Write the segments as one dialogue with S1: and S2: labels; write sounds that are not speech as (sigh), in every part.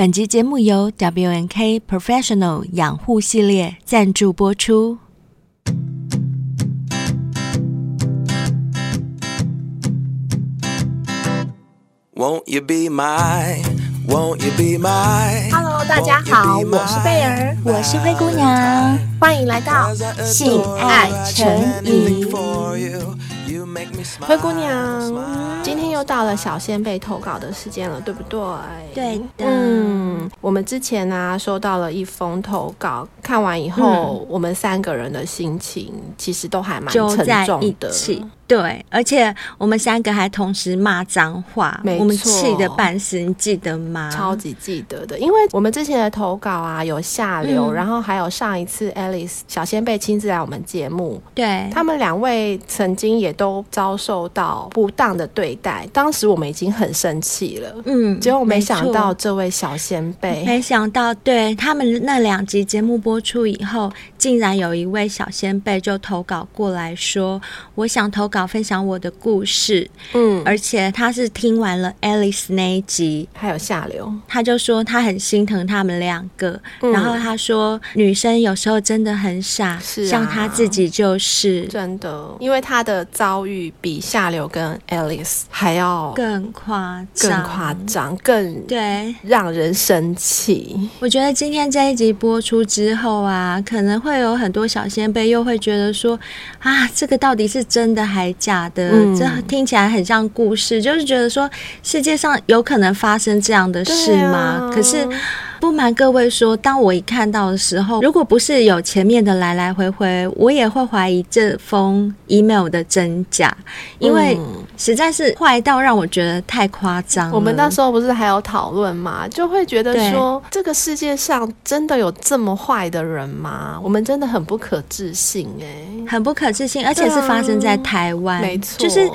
S1: 本集节目由 WNK Professional 养护系列赞助播出。
S2: Won't you be my, won't you be my?
S3: Hello，大家好，我是贝儿，
S1: 我是灰姑娘，
S3: 欢迎来到性爱诚引。灰姑娘，今天又到了小仙贝投稿的时间了，对不对？
S1: 对的。
S3: 嗯，我们之前呢、啊、收到了一封投稿，看完以后、嗯，我们三个人的心情其实都还蛮沉重的。
S1: 对，而且我们三个还同时骂脏话，
S3: 没错，
S1: 我们气得半死，你记得吗？
S3: 超级记得的，因为我们之前的投稿啊有下流，嗯、然后还有上一次 Alice 小仙贝亲自来我们节目，
S1: 对，
S3: 他们两位曾经也都遭受到不当的对待，当时我们已经很生气了，嗯，结果没想到这位小先辈，
S1: 没想到对他们那两集节目播出以后，竟然有一位小先辈就投稿过来说，我想投稿。分享我的故事，嗯，而且他是听完了 Alice 那一集，
S3: 还有下流，
S1: 他就说他很心疼他们两个，嗯，然后他说女生有时候真的很傻，是啊，像他自己就是。
S3: 真的，因为他的遭遇比下流跟 Alice 还要
S1: 更夸
S3: 张，更夸张，更对让人生气。
S1: 我觉得今天这一集播出之后啊，可能会有很多小仙贝又会觉得说啊，这个到底是真的还假的，嗯，这听起来很像故事，就是觉得说世界上有可能发生这样的事吗？啊，可是。不瞒各位说，当我一看到的时候，如果不是有前面的来来回回，我也会怀疑这封 email 的真假，因为实在是坏到让我觉得太夸张。
S3: 我们那时候不是还有讨论吗？就会觉得说，这个世界上真的有这么坏的人吗？我们真的很不可置信哎、欸，
S1: 很不可置信，而且是发生在台湾，啊，没错，就是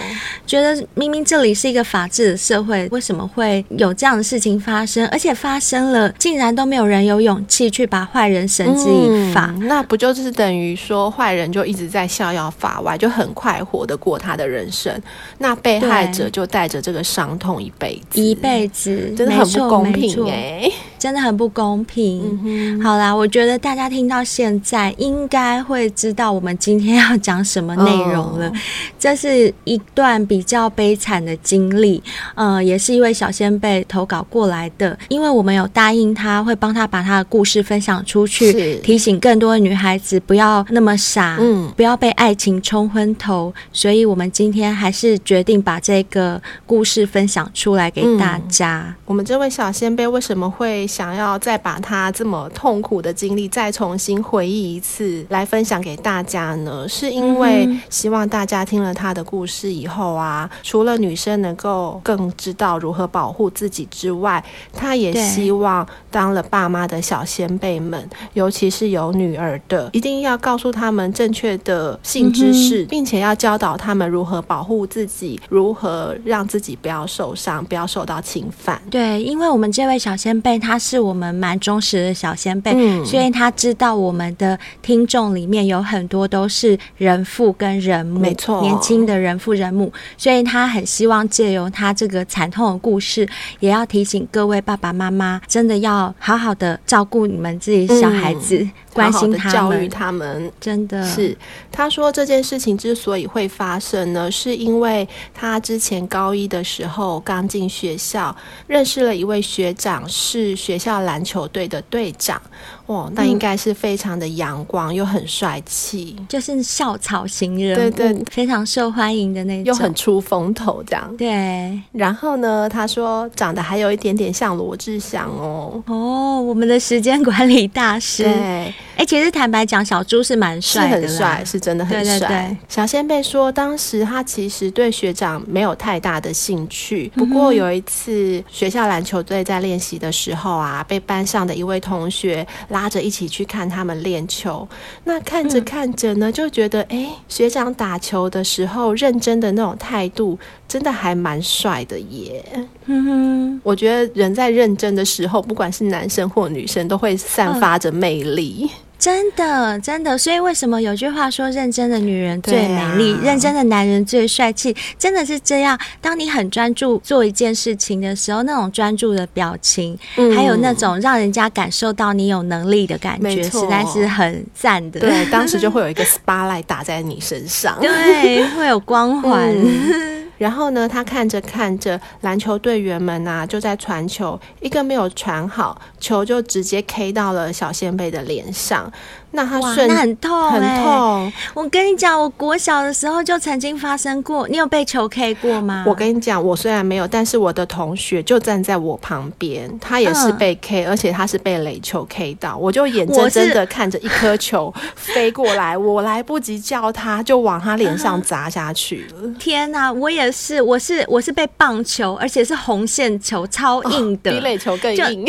S1: 觉得明明这里是一个法治的社会，为什么会有这样的事情发生？而且发生了，竟然都没有人有勇气去把坏人绳之以法，
S3: 嗯，那不就是等于说坏人就一直在逍遥法外，就很快活的过他的人生，那被害者就带着这个伤痛一辈子，
S1: 一辈子。
S3: 真的很不公平哎，欸，
S1: 真的很不公平，嗯。好啦，我觉得大家听到现在应该会知道我们今天要讲什么内容了，哦。这是一段比较悲惨的经历，呃，也是一位小先辈投稿过来的，因为我们有答应他。会帮他把他的故事分享出去，提醒更多的女孩子不要那么傻，嗯，不要被爱情冲昏头。所以，我们今天还是决定把这个故事分享出来给大家。嗯，
S3: 我们这位小先辈为什么会想要再把他这么痛苦的经历再重新回忆一次来分享给大家呢？是因为希望大家听了他的故事以后啊，除了女生能够更知道如何保护自己之外，他也希望。当了爸妈的小先辈们，尤其是有女儿的，一定要告诉他们正确的性知识，并且要教导他们如何保护自己，如何让自己不要受伤，不要受到侵犯。
S1: 对，因为我们这位小先辈，他是我们蛮忠实的小先辈，嗯，所以他知道我们的听众里面有很多都是人父跟人母，
S3: 没错，
S1: 年轻的人父人母，所以他很希望借由他这个惨痛的故事，也要提醒各位爸爸妈妈，真的要。好好的照顾你们自己小孩子，嗯、关心他们，
S3: 教育他们，
S1: 真的
S3: 是。他说这件事情之所以会发生呢，是因为他之前高一的时候刚进学校，认识了一位学长，是学校篮球队的队长。哦，那应该是非常的阳光、嗯、又很帅气，
S1: 就是校草型人物，对对，非常受欢迎的那种，
S3: 又很出风头这样。
S1: 对，
S3: 然后呢，他说长得还有一点点像罗志祥哦。
S1: 哦，我们的时间管理大师。
S3: 对。
S1: 哎、欸，其实坦白讲，小猪是蛮帅的，
S3: 是很帅，是真的很帅。小仙贝说，当时他其实对学长没有太大的兴趣。不过有一次，学校篮球队在练习的时候啊，被班上的一位同学拉着一起去看他们练球。那看着看着呢，就觉得，哎、欸，学长打球的时候认真的那种态度，真的还蛮帅的耶。嗯哼，我觉得人在认真的时候，不管是男生或女生，都会散发着魅力。
S1: 真的，真的，所以为什么有句话说“认真的女人最美丽，啊、认真的男人最帅气”？真的是这样。当你很专注做一件事情的时候，那种专注的表情，嗯、还有那种让人家感受到你有能力的感觉，实在是很赞的。
S3: 对，当时就会有一个 spotlight 打在你身上，(laughs)
S1: 对，会有光环。嗯
S3: 然后呢，他看着看着，篮球队员们呐、啊、就在传球，一个没有传好，球就直接 K 到了小仙贝的脸上。那他顺，
S1: 那很痛，欸，
S3: 很痛。
S1: 我跟你讲，我国小的时候就曾经发生过。你有被球 K 过吗？
S3: 我跟你讲，我虽然没有，但是我的同学就站在我旁边，他也是被 K，、嗯、而且他是被垒球 K 到。我就眼睁睁的看着一颗球飞过来，我，我来不及叫他，就往他脸上砸下去了。(laughs)
S1: 天哪，我也是，我是我是被棒球，而且是红线球，超硬的，
S3: 哦、比垒球更硬，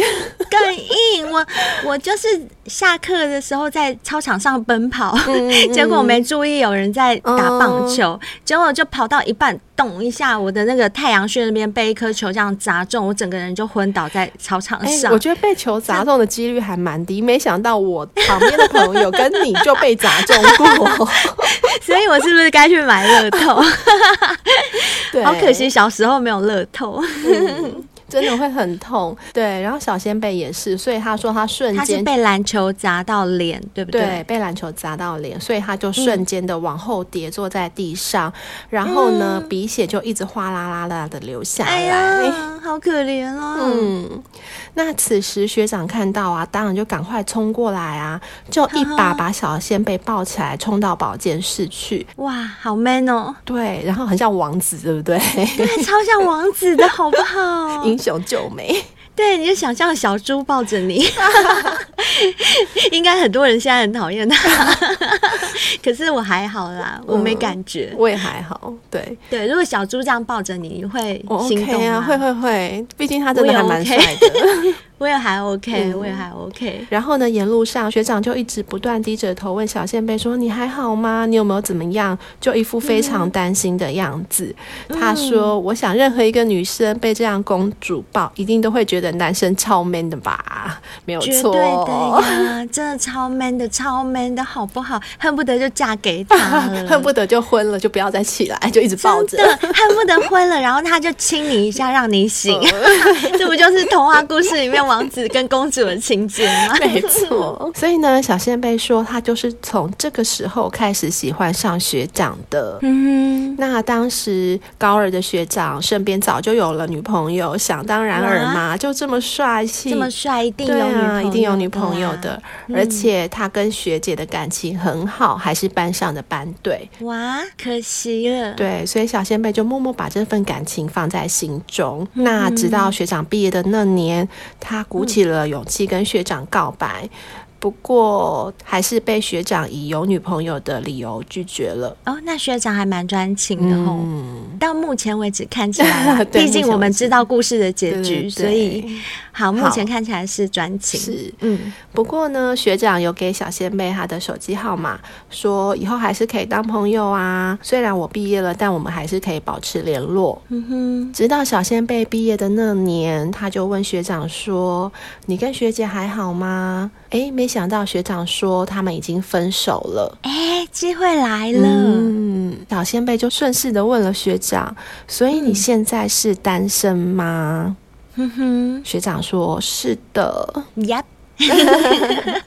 S1: 更硬。我我就是下课的时候在。操场上奔跑，嗯 (laughs) 嗯、结果我没注意有人在打棒球，嗯、结果就跑到一半，咚一下，我的那个太阳穴那边被一颗球这样砸中，我整个人就昏倒在操场上。
S3: 欸、我觉得被球砸中的几率还蛮低，没想到我旁边的朋友跟你就被砸中过，(laughs)
S1: 所以我是不是该去买乐透？(laughs) 对，好可惜小时候没有乐透。
S3: 嗯真的会很痛，(laughs) 对。然后小仙贝也是，所以他说他瞬间
S1: 被篮球砸到脸，对不对？
S3: 对，被篮球砸到脸，所以他就瞬间的往后跌坐在地上，嗯、然后呢，鼻血就一直哗啦啦啦的流下来，哎
S1: 呀，好可怜哦。
S3: 嗯，那此时学长看到啊，当然就赶快冲过来啊，就一把把小仙贝抱起来，冲到保健室去。
S1: 哇，好 man 哦。
S3: 对，然后很像王子，对不对？(laughs)
S1: 对，超像王子的好不好？(laughs)
S3: 英雄救美，(laughs)
S1: 对，你就想象小猪抱着你，(laughs) 应该很多人现在很讨厌他，(laughs) 可是我还好啦，我没感觉，
S3: 嗯、我也还好，对。
S1: 对，如果小猪这样抱着你，你会心动吗？Okay 啊，
S3: 会会会，毕竟他真的还蛮帅的。
S1: 我也还 OK，我也还 OK。
S3: 然后呢，沿路上学长就一直不断低着头问小仙贝说：“你还好吗？你有没有怎么样？”就一副非常担心的样子。嗯、他说：“我想任何一个女生被这样公主抱，一定都会觉得男生超 man 的吧？没有错，
S1: 绝对的呀，真的超 man 的，超 man 的好不好？恨不得就嫁给他 (laughs)
S3: 恨不得就昏了，就不要再起来，就一直抱着，
S1: 恨不得昏了，然后他就亲你一下，让你醒。嗯 (laughs) (laughs) 这不就是童话故事里面？”王子跟公主的情节吗？(laughs)
S3: 没错。所以呢，小仙贝说他就是从这个时候开始喜欢上学长的。嗯，那当时高二的学长身边早就有了女朋友，想当然尔嘛，就这么帅气，
S1: 这么帅，一定有女朋友，啊，
S3: 一定有女朋友的。嗯、而且他跟学姐的感情很好，还是班上的班队。
S1: 哇，可惜了。
S3: 对，所以小仙贝就默默把这份感情放在心中。嗯、那直到学长毕业的那年，他。他鼓起了勇气跟学长告白，嗯、不过还是被学长以有女朋友的理由拒绝了。
S1: 哦，那学长还蛮专情的哦。嗯、到目前为止看起来，(laughs) 毕竟我们知道故事的结局，所以。好，目前看起来是专情。
S3: 是，嗯。不过呢，学长有给小仙贝他的手机号码，说以后还是可以当朋友啊。虽然我毕业了，但我们还是可以保持联络。嗯哼。直到小仙贝毕业的那年，他就问学长说：“你跟学姐还好吗？”诶，没想到学长说他们已经分手了。
S1: 诶，机会来了。
S3: 嗯。小仙贝就顺势的问了学长：“所以你现在是单身吗？”哼哼，学长说是的，Yep，(laughs)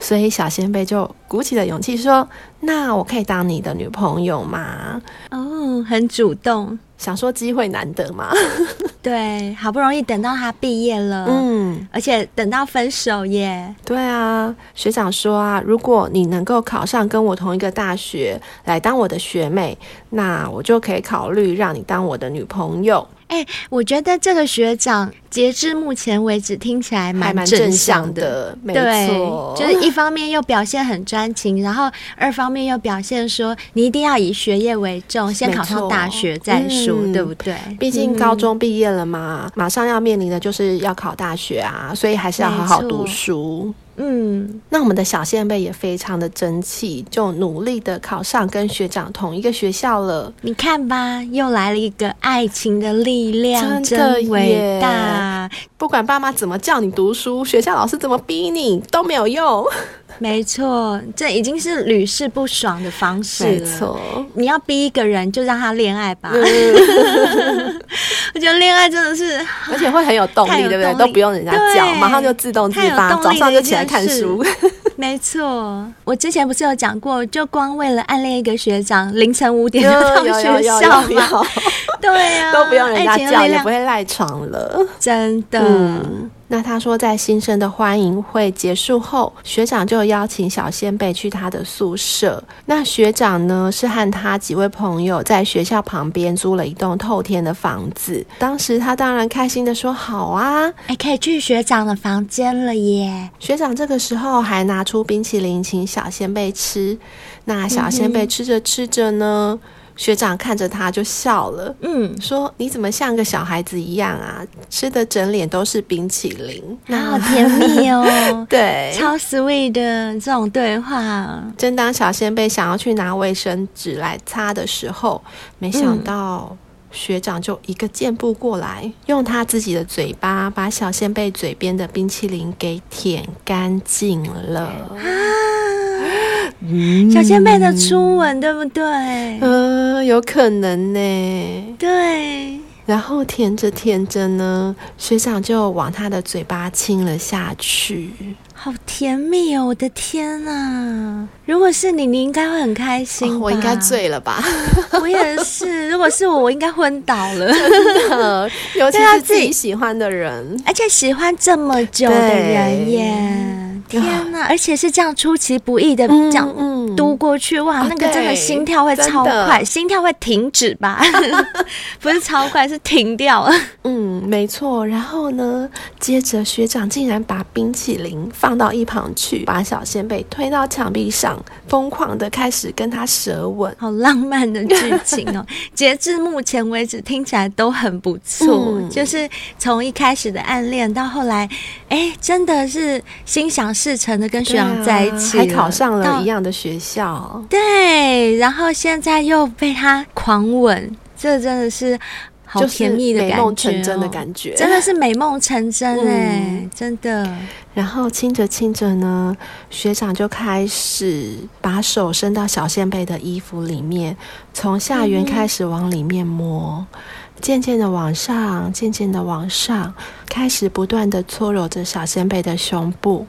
S3: 所以小仙贝就鼓起了勇气说：“那我可以当你的女朋友吗？”
S1: 哦，很主动，
S3: 想说机会难得嘛。(laughs)
S1: 对，好不容易等到他毕业了，嗯，而且等到分手耶。
S3: 对啊，学长说啊，如果你能够考上跟我同一个大学来当我的学妹，那我就可以考虑让你当我的女朋友。
S1: 哎、欸，我觉得这个学长截至目前为止听起来蛮正向的，
S3: 没错，
S1: 就是 (laughs) 一方面又表现很专情，然后二方面又表现说你一定要以学业为重，先考上大学再说，嗯、对不对？
S3: 毕竟高中毕业了嘛，嗯、马上要面临的就是要考大学啊，所以还是要好好读书。嗯，那我们的小先辈也非常的争气，就努力的考上跟学长同一个学校了。
S1: 你看吧，又来了一个爱情的力量，真的伟大。啊，
S3: 不管爸妈怎么叫你读书，学校老师怎么逼你都没有用。(laughs)
S1: 没错，这已经是屡试不爽的方式了。
S3: 没错，
S1: 你要逼一个人，就让他恋爱吧。嗯、(laughs) 我觉得恋爱真的是，
S3: 而且会很有，动力对不对？都不用人家叫，马上就自动自发，早上就起来看书。(laughs)
S1: 没错，我之前不是有讲过，就光为了暗恋一个学长，凌晨五点就到学校吗？对呀、啊，
S3: 都不用人家叫，也不会赖床了。
S1: 真的。
S3: 嗯那他说，在新生的欢迎会结束后，学长就邀请小仙贝去他的宿舍。那学长呢，是和他几位朋友在学校旁边租了一栋透天的房子。当时他当然开心的说：“好啊，
S1: 还可以去学长的房间了耶！”
S3: 学长这个时候还拿出冰淇淋请小仙贝吃。那小仙贝吃着吃着呢。嗯学长看着他就笑了，嗯，说：“你怎么像个小孩子一样啊？吃的整脸都是冰淇淋，
S1: 那好甜蜜哦。(laughs) ”
S3: 对，
S1: 超 sweet 的这种对话。
S3: 正当小仙贝想要去拿卫生纸来擦的时候，没想到学长就一个箭步过来，嗯、用他自己的嘴巴把小仙贝嘴边的冰淇淋给舔干净了。啊
S1: 小仙贝的初吻，对不对？
S3: 嗯、呃，有可能呢。
S1: 对，
S3: 然后舔着舔着呢，学长就往他的嘴巴亲了下去，
S1: 好甜蜜哦！我的天啊！如果是你，你应该会很开心。
S3: 哦、我应该醉了吧？(laughs)
S1: 我也是。如果是我，我应该昏倒了。
S3: 真的，(laughs) 尤其是自己喜欢的人，
S1: 而且喜欢这么久的人耶。天呐！而且是这样出其不意的这样嘟过去，哇，那个真的心跳会超快，心跳会停止吧？(laughs) 不是超快，是停掉了。(laughs)
S3: 嗯，没错。然后呢，接着学长竟然把冰淇淋放到一旁去，把小仙贝推到墙壁上，疯狂的开始跟他舌吻，
S1: 好浪漫的剧情哦！(laughs) 截至目前为止，听起来都很不错。就是从一开始的暗恋到后来，哎，真的是心想。事成的跟学长在一起，
S3: 还考上了一样的学校。
S1: 对，然后现在又被他狂吻，这真的是好甜蜜的感觉，
S3: 美梦成真的感觉，
S1: 真的是美梦成真哎，真的。
S3: 然后亲着亲着呢，学长就开始把手伸到小仙贝的衣服里面，从下缘开始往里面摸。渐渐的往上，渐渐的往上，开始不断的搓揉着小仙贝的胸部。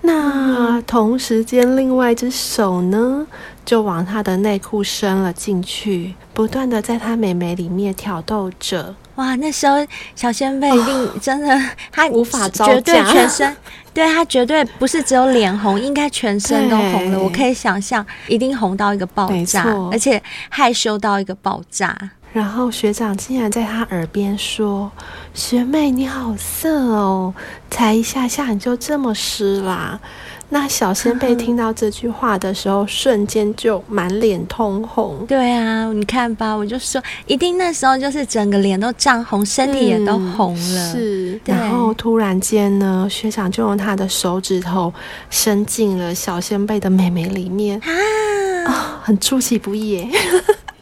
S3: 那同时间，另外一只手呢，就往他的内裤伸了进去，不断的在他美眉里面挑逗着。
S1: 哇，那时候小仙贝一定真的，他、
S3: 哦、无法招
S1: 架，绝对全身，对他绝对不是只有脸红，(laughs) 应该全身都红了。我可以想象，一定红到一个爆炸，而且害羞到一个爆炸。
S3: 然后学长竟然在他耳边说：“学妹，你好色哦，才一下下你就这么湿啦。”那小仙贝听到这句话的时候，瞬间就满脸通红。
S1: 对啊，你看吧，我就说，一定那时候就是整个脸都涨红，身体也都红了。
S3: 嗯、是，然后突然间呢，学长就用他的手指头伸进了小仙贝的美眉里面啊、哦，很出其不意耶。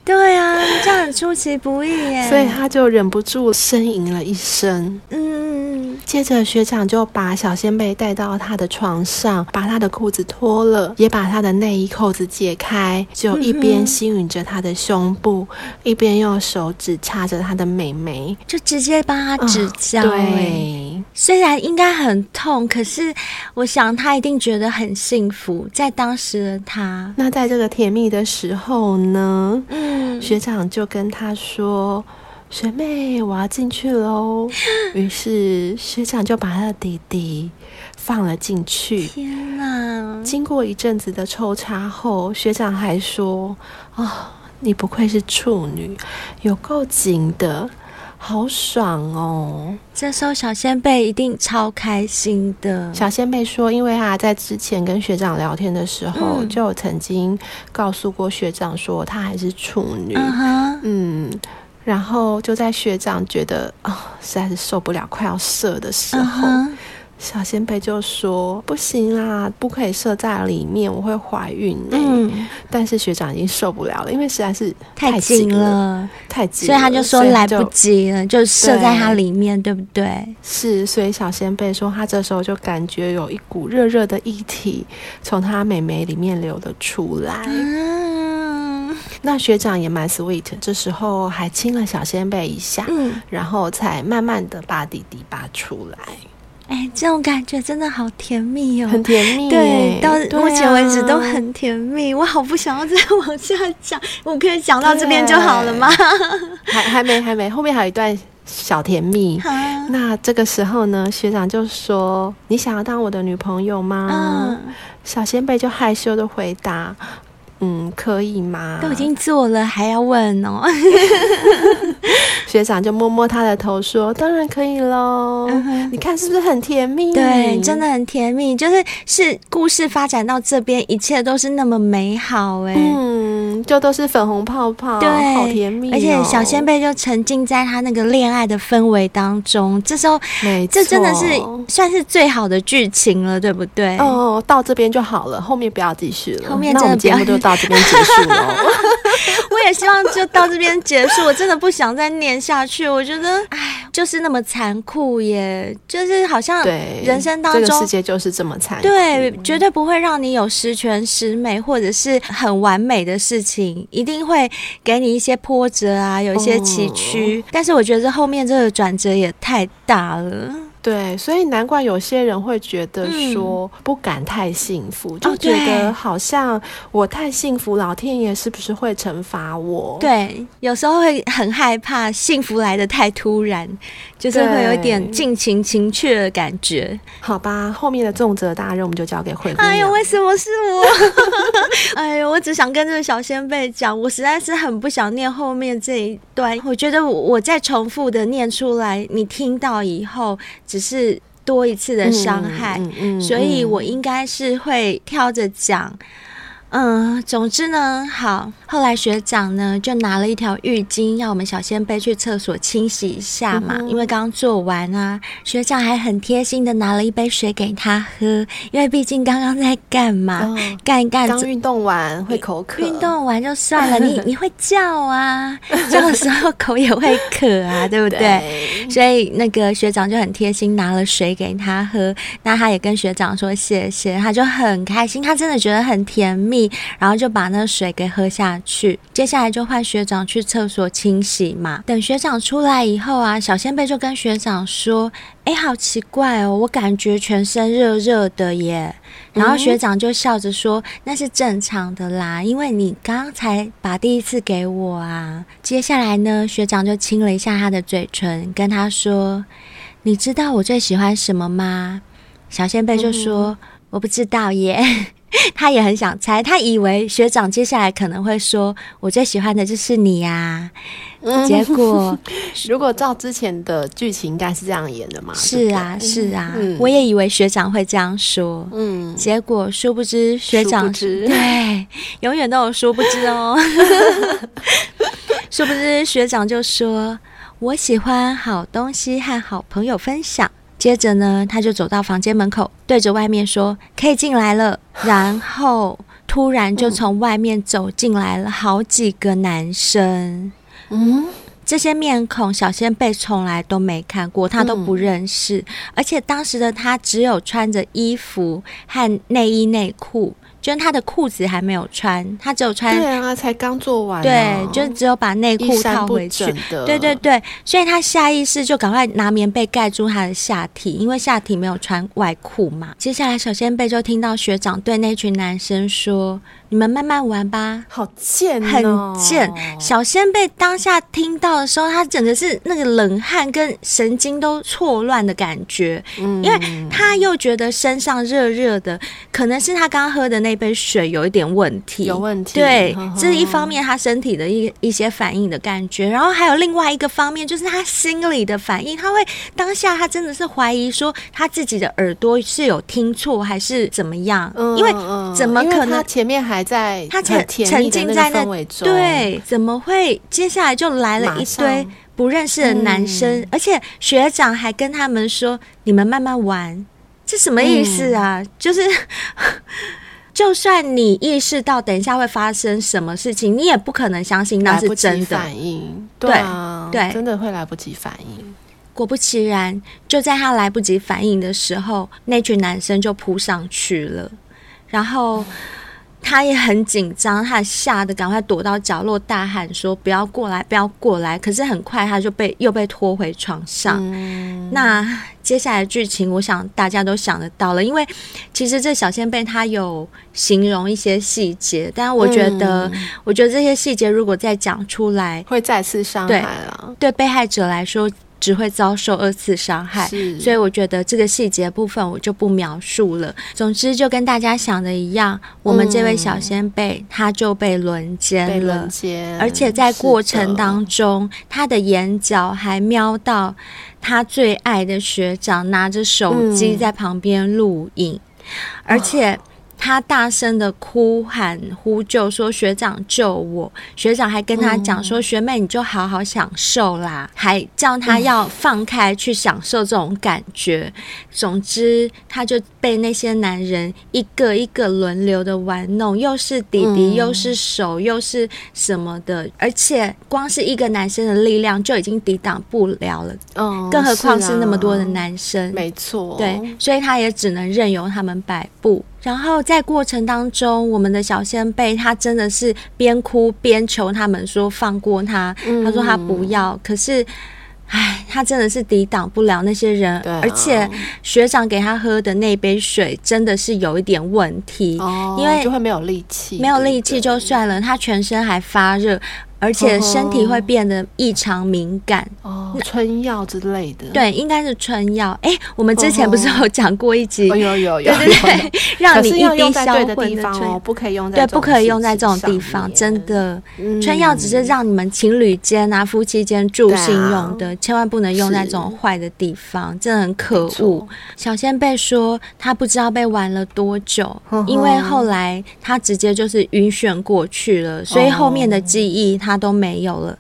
S1: 对啊，这样很出其不意耶，
S3: 所以他就忍不住呻吟了一声。
S1: 嗯，
S3: 接着学长就把小仙贝带到他的床上，把他的裤子脱了，也把他的内衣扣子解开，就一边吸吮着他的胸部，嗯、一边用手指插着他的美眉，
S1: 就直接帮他指交。
S3: 哦、对，
S1: 虽然应该很痛，可是我想他一定觉得很幸福，在当时的他。
S3: 那在这个甜蜜的时候呢？嗯。学长就跟他说：“学妹，我要进去喽。” (gasps) 于是学长就把他的弟弟放了进去。
S1: 天哪！
S3: 经过一阵子的抽插后，学长还说：“啊、哦，你不愧是处女，有够紧的，好爽哦！”
S1: 这时候小仙贝一定超开心的。
S3: 小仙贝说：“因为他在之前跟学长聊天的时候，嗯、就曾经告诉过学长说他还是处女。Uh. 嗯，然后就在学长觉得啊、哦、实在是受不了，快要射的时候，uh. 小仙贝就说：“不行啦，不可以射在里面，我会怀孕、欸。”
S1: 嗯，
S3: 但是学长已经受不了了，因为实在是
S1: 太紧了，
S3: 太紧，
S1: 所以他就说来不及了，就射在它里面，对，对不对？
S3: 是，所以小仙贝说，他这时候就感觉有一股热热的液体从他美眉里面流了出来。嗯，那学长也蛮 sweet，这时候还亲了小仙贝一下，嗯，然后才慢慢的把弟弟拔出来。
S1: 哎，这种感觉真的好甜蜜哦，
S3: 很甜蜜。
S1: 对，到目前为止都很甜蜜。啊、我好不想要再往下讲，我可以讲到这边就好了吗？
S3: 还还没还没，后面还有一段小甜蜜。啊、那这个时候呢，学长就说：“你想要当我的女朋友吗？”嗯、小仙贝就害羞的回答。嗯，可以吗？
S1: 都已经做了，还要问哦？(laughs)
S3: 学长就摸摸他的头说：“当然可以喽，嗯、你看是不是很甜蜜？
S1: 对，真的很甜蜜。就是是故事发展到这边，一切都是那么美好哎。
S3: 嗯，就都是粉红泡泡，对，好甜蜜、哦。
S1: 而且小仙贝就沉浸在他那个恋爱的氛围当中。这时候，这真的是算是最好的剧情了，对不对？
S3: 哦，到这边就好了，后面不要继续了。
S1: 后面真的
S3: 节目就。到这边结束了，(laughs)
S1: 我也希望就到这边结束。我真的不想再念下去。我觉得，哎，就是那么残酷耶，就是好像人生当中
S3: 这个世界就是这么残酷，
S1: 对，绝对不会让你有十全十美或者是很完美的事情，一定会给你一些波折啊，有一些崎岖。哦、但是我觉得后面这个转折也太大了。
S3: 对，所以难怪有些人会觉得说不敢太幸福，嗯、就觉得好像我太幸福，老天爷是不是会惩罚我？
S1: 对，有时候会很害怕幸福来的太突然，就是会有一点尽情情趣的感觉。
S3: 好吧，后面的重责大任我们就交给慧姑。
S1: 哎呦，为什么是我？(laughs) 哎呦，我只想跟这个小仙辈讲，我实在是很不想念后面这一段。我觉得我再重复的念出来，你听到以后。只是多一次的伤害，嗯嗯嗯、所以我应该是会跳着讲。嗯，总之呢，好。后来学长呢就拿了一条浴巾，要我们小仙贝去厕所清洗一下嘛，嗯、因为刚做完啊。学长还很贴心的拿了一杯水给他喝，因为毕竟刚刚在干嘛？哦、干一干，
S3: 刚运动完会口渴。
S1: 运动完就算了，你你会叫啊，叫的时候口也会渴啊，对不对？(laughs) 对，所以那个学长就很贴心，拿了水给他喝。那他也跟学长说谢谢，他就很开心，他真的觉得很甜蜜，然后就把那水给喝下。去，接下来就换学长去厕所清洗嘛。等学长出来以后啊，小仙贝就跟学长说：“哎，好奇怪哦，我感觉全身热热的耶。”然后学长就笑着说：“那是正常的啦，因为你刚才把第一次给我啊。”接下来呢，学长就亲了一下他的嘴唇，跟他说：“你知道我最喜欢什么吗？”小仙贝就说：“嗯、我不知道耶。” (laughs) 他也很想猜，他以为学长接下来可能会说：“我最喜欢的就是你呀、啊。”结果，(laughs)
S3: 如果照之前的剧情，应该是这样演的嘛？
S1: 是啊，是啊，嗯、我也以为学长会这样说。嗯，结果殊不知学长
S3: 知 (laughs)
S1: 对，永远都有殊不知哦。殊不知学长就说：“我喜欢好东西和好朋友分享。”接着呢，他就走到房间门口，对着外面说：“可以进来了。(laughs) ”然后突然就从外面走进来了好几个男生。嗯，这些面孔小仙贝从来都没看过，他都不认识。嗯、而且当时的他只有穿着衣服和内衣内裤。就他的裤子还没有穿，他只有穿。
S3: 对啊，才刚做完。
S1: 对，就只有把内裤套回去。对对对，所以他下意识就赶快拿棉被盖住他的下体，因为下体没有穿外裤嘛。接下来，小仙贝就听到学长对那群男生说。你们慢慢玩吧，
S3: 好贱哦，
S1: 很贱。小仙贝当下听到的时候，他整个是那个冷汗跟神经都错乱的感觉，嗯，因为他又觉得身上热热的，可能是他刚喝的那杯水有一点问题，
S3: 有问题。
S1: 对，呵呵，这是一方面，他身体的一一些反应的感觉，然后还有另外一个方面，就是他心里的反应，他会当下他真的是怀疑说他自己的耳朵是有听错还是怎么样，因为怎么可能
S3: 前面还。还在
S1: 他沉沉浸在那氛围中，对，怎么会接下来就来了一堆不认识的男生，嗯、而且学长还跟他们说：“你们慢慢玩，这什么意思啊？嗯、就是。(laughs) 就算你意识到等一下会发生什么事情，你也不可能相信那是真的。
S3: 反应对啊，对，真的会来不及反应。
S1: 果不其然，就在他来不及反应的时候，那群男生就扑上去了，然后。他也很紧张，他吓得赶快躲到角落，大喊说：“不要过来，不要过来！”可是很快他就被又被拖回床上。嗯、那接下来剧情，我想大家都想得到了，因为其实这小仙贝他有形容一些细节，但我觉得，嗯、我觉得这些细节如果再讲出来，
S3: 会再次伤害了。
S1: 对，对被害者来说。只会遭受二次伤害，所以我觉得这个细节部分我就不描述了。总之，就跟大家想的一样，我们这位小仙贝他就被轮奸了，而且在过程当中，的他的眼角还瞄到他最爱的学长拿着手机在旁边录影，嗯、而且。他大声的哭喊呼救，说：“学长救我！”学长还跟他讲说：“学妹，你就好好享受啦。”还叫他要放开去享受这种感觉。总之，他就被那些男人一个一个轮流的玩弄，又是弟弟，又是手，又是什么的。而且，光是一个男生的力量就已经抵挡不了了，嗯，更何况是那么多的男生。
S3: 没错，
S1: 对，所以他也只能任由他们摆布。然后在过程当中，我们的小仙贝他真的是边哭边求他们说放过他。嗯、他说他不要，可是，唉，他真的是抵挡不了那些人。啊、而且学长给他喝的那杯水真的是有一点问题，哦、因为
S3: 就会没有力气，
S1: 没有力气就算了，他全身还发热。而且身体会变得异常敏感
S3: 哦，春药之类的，
S1: 对，应该是春药。哎，我们之前不是有讲过一集？
S3: 有有有，对对对，
S1: 让你一滴销魂的春，
S3: 不可以用在
S1: 对，不可以用在这种地方，真的。春药只是让你们情侣间啊、夫妻间助兴用的，千万不能用在这种坏的地方，真的很可恶。小仙贝说他不知道被玩了多久，因为后来他直接就是晕眩过去了，所以后面的记忆。他都没有了。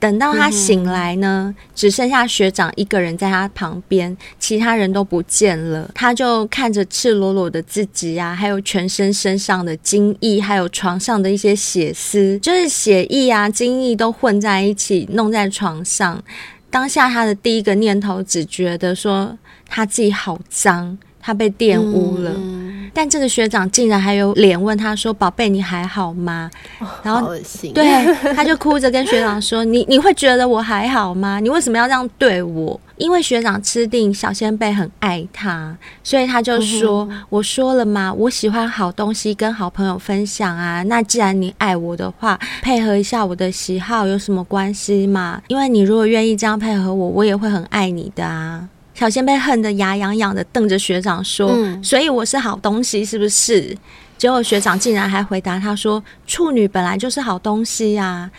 S1: 等到他醒来呢，嗯、只剩下学长一个人在他旁边，其他人都不见了。他就看着赤裸裸的自己啊，还有全身身上的精液，还有床上的一些血丝，就是血液啊、精液都混在一起，弄在床上。当下他的第一个念头只觉得说他自己好脏。他被玷污了，嗯、但这个学长竟然还有脸问他说：“宝贝，你还好吗？”
S3: 哦、
S1: 然
S3: 后。
S1: 对，(laughs) 他就哭着跟学长说：“你你会觉得我还好吗？你为什么要这样对我？”因为学长吃定小仙贝很爱他，所以他就说：“嗯、我说了嘛，我喜欢好东西跟好朋友分享啊。那既然你爱我的话，配合一下我的喜好有什么关系嘛？因为你如果愿意这样配合我，我也会很爱你的啊。”小仙贝恨得牙痒痒的瞪着学长说：“嗯、所以我是好东西，是不是？”结果学长竟然还回答他说：“处女本来就是好东西呀、啊，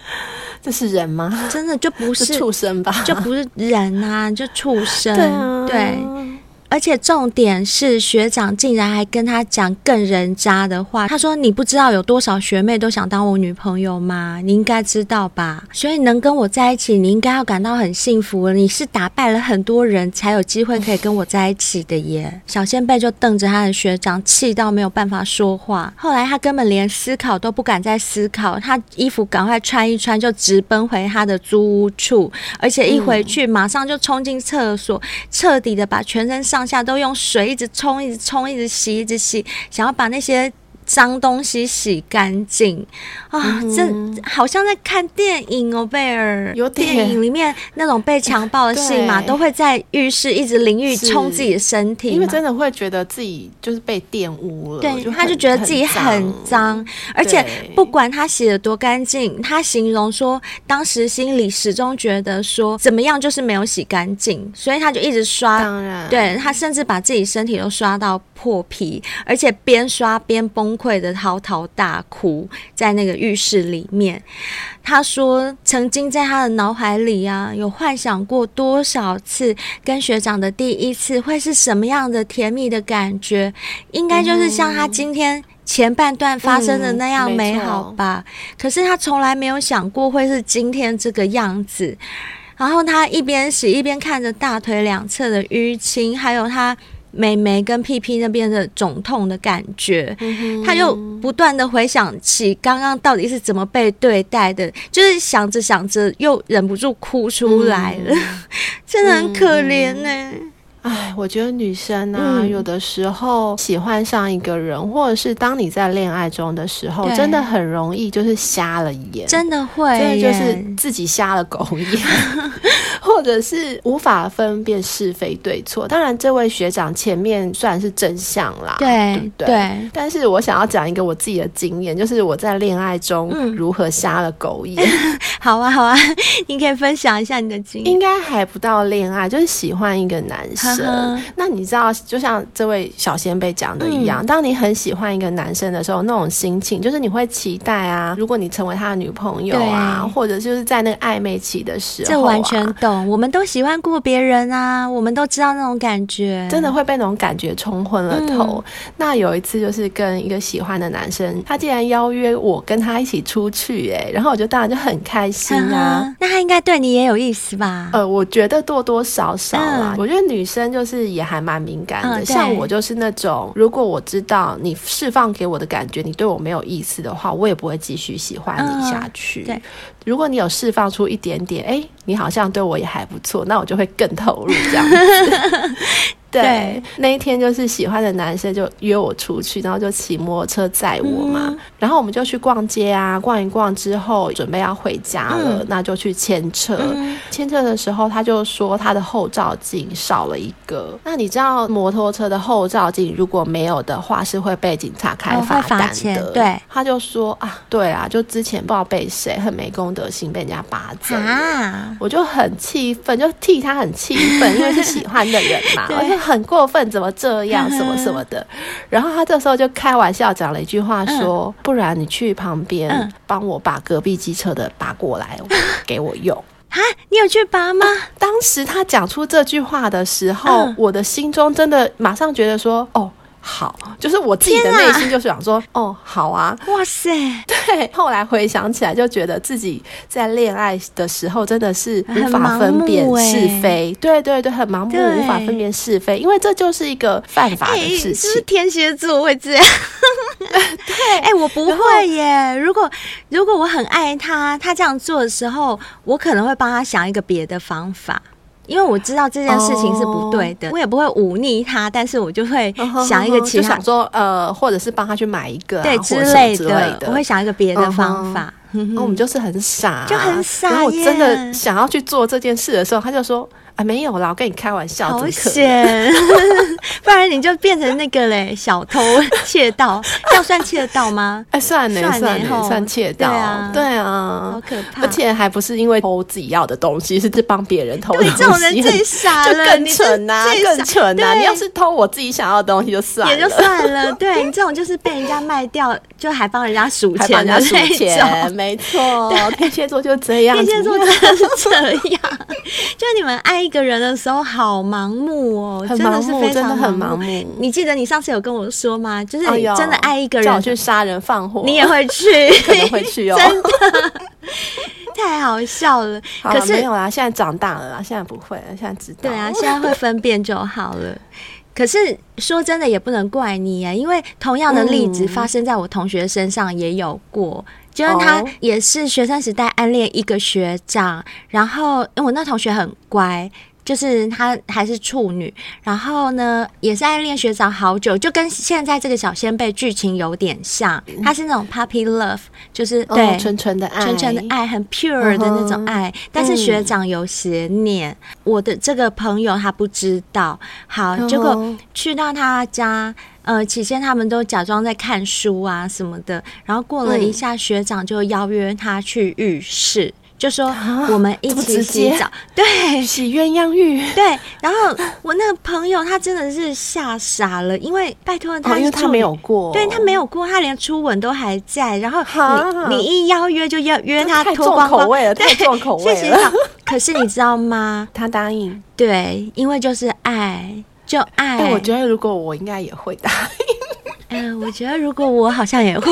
S3: 这是人吗？
S1: 真的就不是，
S3: 是畜生吧？
S1: 就不是人啊，就畜生。
S3: 对啊，
S1: 对。”而且重点是，学长竟然还跟他讲更人渣的话。他说：“你不知道有多少学妹都想当我女朋友吗？你应该知道吧？所以能跟我在一起，你应该要感到很幸福。你是打败了很多人才有机会可以跟我在一起的耶。”小仙贝就瞪着他的学长，气到没有办法说话。后来他根本连思考都不敢再思考，他衣服赶快穿一穿，就直奔回他的租屋处，而且一回去马上就冲进厕所，彻底的把全身上。上下都用水一直冲，一直冲，一直洗，一直洗，想要把那些。脏东西洗干净啊！这好像在看电影哦，贝尔。有电影里面那种被强暴的戏嘛，都会在浴室一直淋浴冲自己的身体，
S3: 因为真的会觉得自己就是被玷污了。
S1: 对，他就觉得自己很脏，而且不管他洗的多干净，他形容说当时心里始终觉得说怎么样就是没有洗干净，所以他就一直刷。当然，对，他甚至把自己身体都刷到破皮，而且边刷边崩溃的嚎啕大哭，在那个浴室里面。他说，曾经在他的脑海里啊，有幻想过多少次跟学长的第一次会是什么样的甜蜜的感觉，应该就是像他今天前半段发生的那样美好吧。嗯，可是他从来没有想过会是今天这个样子。然后他一边洗一边看着大腿两侧的淤青，还有他。美眉跟屁屁那边的肿痛的感觉，嗯、他又不断的回想起刚刚到底是怎么被对待的，就是想着想着又忍不住哭出来了，嗯、(laughs) 真的很可怜呢、欸。嗯
S3: 哎，我觉得女生啊，嗯、有的时候喜欢上一个人，或者是当你在恋爱中的时候，真的很容易就是瞎了眼，
S1: 真的会，
S3: 真的就是自己瞎了狗眼，(laughs) 或者是无法分辨是非对错。当然，这位学长前面算是真相啦，
S1: 对
S3: 对，对，
S1: 对。
S3: 但是我想要讲一个我自己的经验，就是我在恋爱中如何瞎了狗眼。
S1: 嗯、(laughs) 好啊，好啊，你可以分享一下你的经验。
S3: 应该还不到恋爱，就是喜欢一个男生。那你知道，就像这位小先辈讲的一样，嗯，当你很喜欢一个男生的时候，那种心情就是你会期待啊，如果你成为他的女朋友啊，或者就是在那个暧昧期的时候，啊，
S1: 这完全懂。我们都喜欢过别人啊，我们都知道那种感觉，
S3: 真的会被那种感觉冲昏了头。嗯，那有一次就是跟一个喜欢的男生，他竟然邀约我跟他一起出去，欸，哎，然后我就当然就很开心啊。
S1: 嗯，那他应该对你也有意思吧？
S3: 呃，我觉得多多少少啊，嗯，我觉得女生就是。也还蛮敏感的，嗯，像我就是那种，如果我知道你释放给我的感觉，你对我没有意思的话，我也不会继续喜欢你下去。嗯，对，如果你有释放出一点点，哎，你好像对我也还不错，那我就会更投入这样子。(laughs) 对，那一天就是喜欢的男生就约我出去，然后就骑摩托车载我嘛，嗯，然后我们就去逛街啊，逛一逛之后准备要回家了，嗯，那就去牵车。嗯，牵车的时候，他就说他的后照镜少了一个。那你知道摩托车的后照镜如果没有的话，是会被警察开罚单的。哦，对，他就说啊，对啊，就之前不知道被谁很没公德心被人家扒走，啊，我就很气愤，就替他很气愤，因为是喜欢的人嘛。(laughs) 很过分，怎么这样？什么什么的。(laughs) 然后他这时候就开玩笑讲了一句话，说：“嗯、不然你去旁边帮我把隔壁机车的拔过来，给我用。(laughs) ”
S1: 啊，你有去拔吗？啊、
S3: 当时他讲出这句话的时候，嗯、我的心中真的马上觉得说：“哦。”好，就是我自己的内心就是想说，啊、哦，好啊，
S1: 哇塞，
S3: 对。后来回想起来，就觉得自己在恋爱的时候真的是无法分辨是非，对对对，很盲目，无法分辨是非，因为这就是一个犯法的事情。是，是天蝎座会这样？(laughs) 对，哎、欸，我不会耶。如果如果我很爱他，他这样做的时候，我可能会帮他想一个别的方法。因为我知道这件事情是不对的，oh. 我也不会忤逆他，但是我就会想一个其他，就想说呃，或者是帮他去买一个、啊、对之类，的，我会想一个别的方法。那、uh. 我们就是很傻，就很傻。然后我真的想要去做这件事的时候，他就说。啊，没有啦，我跟你开玩笑，好险，(laughs) 不然你就变成那个嘞，小偷窃盗，(laughs) 要算窃盗吗？哎，算呢，算呢，算窃盗，对啊，对啊，好可怕，而且还不是因为偷自己要的东西，是帮别人偷的东西，对，这种人最傻了，就更蠢呐，更蠢呐！你要是偷我自己想要的东西就算了，也就算了，对你这种就是被人家卖掉，就还帮人家数钱，(laughs) 还帮人家数钱，没错，天蝎座就这样，天蝎座真的是这样，就你们爱。一个人的时候好盲目哦，真的是非常很盲目。你记得你上次有跟我说吗？就是你真的爱一个人，去杀人放火，你也会去，(laughs) 可能会去哦。(laughs) 真的太好笑了。可是没有啦，现在长大了啦，现在不会了，现在知道。对啊，现在会分辨就好了。(laughs) 可是说真的，也不能怪你啊，因为同样的例子发生在我同学身上也有过。就是他也是学生时代暗恋一个学长，然后因为我那同学很乖，就是他还是处女，然后呢也是暗恋学长好久，就跟现在这个小仙贝剧情有点像，他是那种 puppy love，就是对纯纯的爱，纯纯的爱，很 pure 的那种爱，但是学长有邪念，我的这个朋友他不知道，好，结果去到他家。呃，起先他们都假装在看书啊什么的，然后过了一下，学长就邀约他去浴室，嗯、就说我们一起洗澡，对，洗鸳鸯浴，对。然后我那个朋友他真的是吓傻了，因为拜托他，因为他没有过，对他没有过，他连初吻都还在。然后你你一邀约就要约他脱光光，太重口味了，太重口味了。可是你知道吗？(laughs) 他答应，对，因为就是爱。就爱，但我觉得如果我应该也会答应。嗯，我觉得如果我好像也会，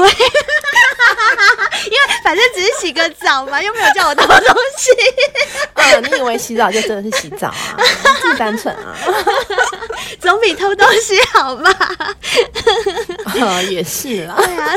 S3: (laughs) 因为反正只是洗个澡嘛，又没有叫我偷东西。嗯，(laughs) 你以为洗澡就真的是洗澡啊？(laughs) 这么单纯啊？
S1: 总比偷东西好吧？
S3: 呃，也是啦。
S1: 对啊，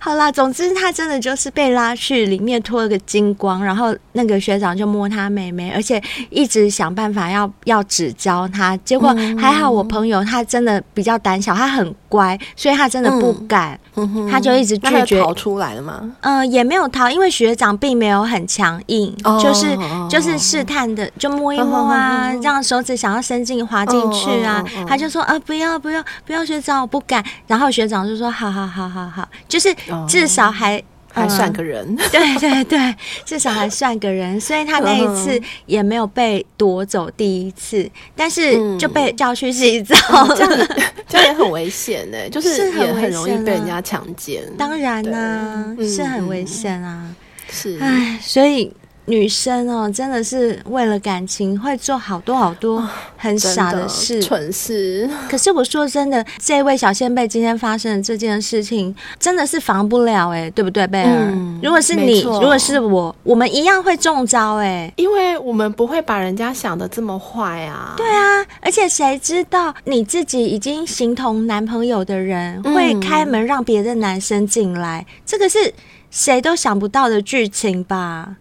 S1: 好啦，总之他真的就是被拉去里面脱了个精光，然后那个学长就摸他妹妹，而且一直想办法要要指教他。结果还好，我朋友他真的比较胆小，他很乖，所以他真的不敢，嗯、他就一直拒绝。
S3: 逃出来了吗？
S1: 嗯、呃，也没有逃，因为学长并没有很强硬，哦、就是就是试探的，就摸一摸啊，这样手指想要伸进滑进去啊，他就说啊，不要不要不要，学长我不敢。然后学长就说好好好好好，就是至少还。哦
S3: 还算个人，
S1: 嗯、(laughs) 对对对，至少还算个人，所以他那一次也没有被夺走第一次，但是就被叫去洗澡，嗯、
S3: 这样 (laughs) 这样也很危险呢，就是也很容易被人家强奸。
S1: 当然啦、啊，是很危险啊，
S3: 嗯、是，
S1: 哎，所以。女生哦，真的是为了感情会做好多好多很傻的事、
S3: 的蠢事。(laughs)
S1: 可是我说真的，这位小仙贝今天发生的这件事情，真的是防不了哎，对不对，贝尔？嗯、如果是你，如果是我，我们一样会中招哎，
S3: 因为我们不会把人家想的这么坏啊。
S1: 对啊，而且谁知道你自己已经形同男朋友的人会开门让别的男生进来？嗯、这个是谁都想不到的剧情吧？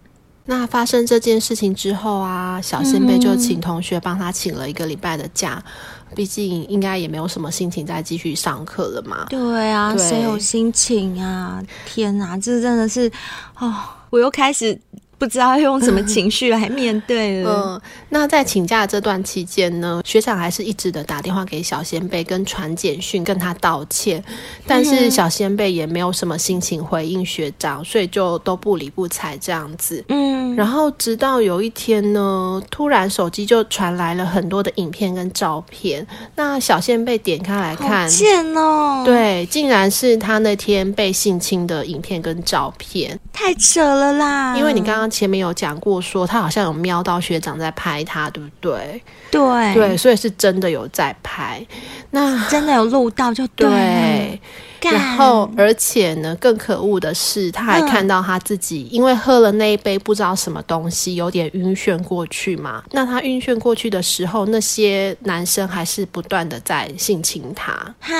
S3: 那发生这件事情之后啊，小仙贝就请同学帮他请了一个礼拜的假，毕竟应该也没有什么心情再继续上课了嘛。
S1: 对啊，谁有心情啊？天哪，这真的是哦，我又开始。不知道要用什么情绪来面对了。(laughs)
S3: 嗯，那在请假这段期间呢，学长还是一直的打电话给小先贝，跟传简讯跟他道歉，但是小先贝也没有什么心情回应学长，所以就都不理不睬这样子。嗯，然后直到有一天呢，突然手机就传来了很多的影片跟照片，那小先贝点开来看，
S1: 贱哦，
S3: 对，竟然是他那天被性侵的影片跟照片，
S1: 太扯了啦！
S3: 因为你刚刚。前面有讲过，说他好像有瞄到学长在拍他，对不对？
S1: 对
S3: 对，所以是真的有在拍。那
S1: 真的有录到就
S3: 对，
S1: 对。
S3: 然后，而且呢，更可恶的是，他还看到他自己因为喝了那一杯不知道什么东西，有点晕眩过去嘛。那他晕眩过去的时候，那些男生还是不断的在性侵他。
S1: 哈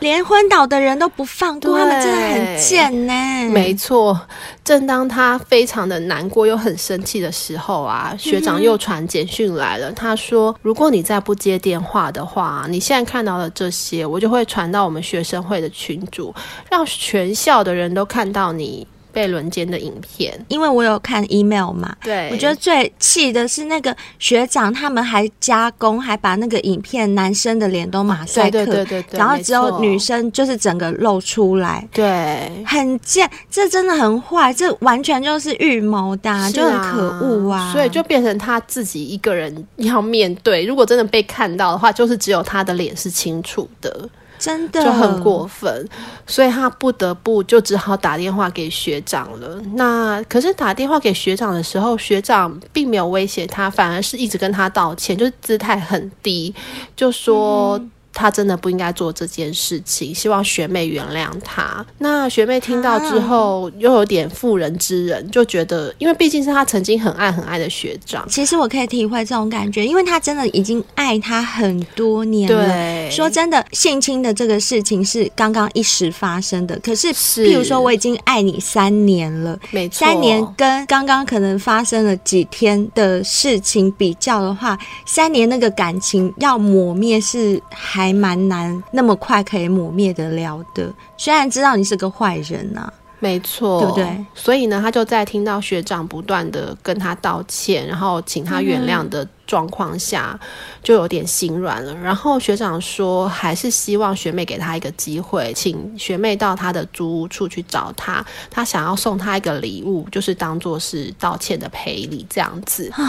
S1: 连昏倒的人都不放过，他们真的很贱呢。
S3: 没错，正当他非常的难过又很生气的时候啊，学长又传简讯来了。嗯、他说：“如果你再不接电话的话，你现在看到的这些，我就会传到我们学生会的群组，让全校的人都看到你。”被轮奸的影片，
S1: 因为我有看 email 嘛，
S3: 对，
S1: 我觉得最气的是那个学长，他们还加工，还把那个影片男生的脸都马赛克，
S3: 对对对对对，
S1: 然后只有女生就是整个露出来，
S3: 对，
S1: 很贱，这真的很坏，这完全就是预谋的，啊，就很可恶啊，
S3: 所以就变成他自己一个人要面对，如果真的被看到的话，就是只有他的脸是清楚的。
S1: 真的
S3: 就很过分，所以他不得不就只好打电话给学长了。那可是打电话给学长的时候，学长并没有威胁他，反而是一直跟他道歉，就是姿态很低，就说。嗯他真的不应该做这件事情，希望学妹原谅他。那学妹听到之后，又有点妇人之仁，就觉得，因为毕竟是他曾经很爱很爱的学长。
S1: 其实我可以体会这种感觉，因为他真的已经爱他很多年了。
S3: 对，
S1: 说真的，性侵的这个事情是刚刚一时发生的，可是，是譬如说我已经爱你三年了，
S3: 没错，
S1: 三年跟刚刚可能发生了几天的事情比较的话，三年那个感情要磨灭是还。还蛮难，那么快可以抹灭得了的。虽然知道你是个坏人呐、啊，
S3: 没错，
S1: 对不对？
S3: 所以呢，他就在听到学长不断的跟他道歉，然后请他原谅的状况下，嗯、就有点心软了。然后学长说，还是希望学妹给他一个机会，请学妹到他的租屋处去找他，他想要送他一个礼物，就是当做是道歉的赔礼，这样子。(laughs)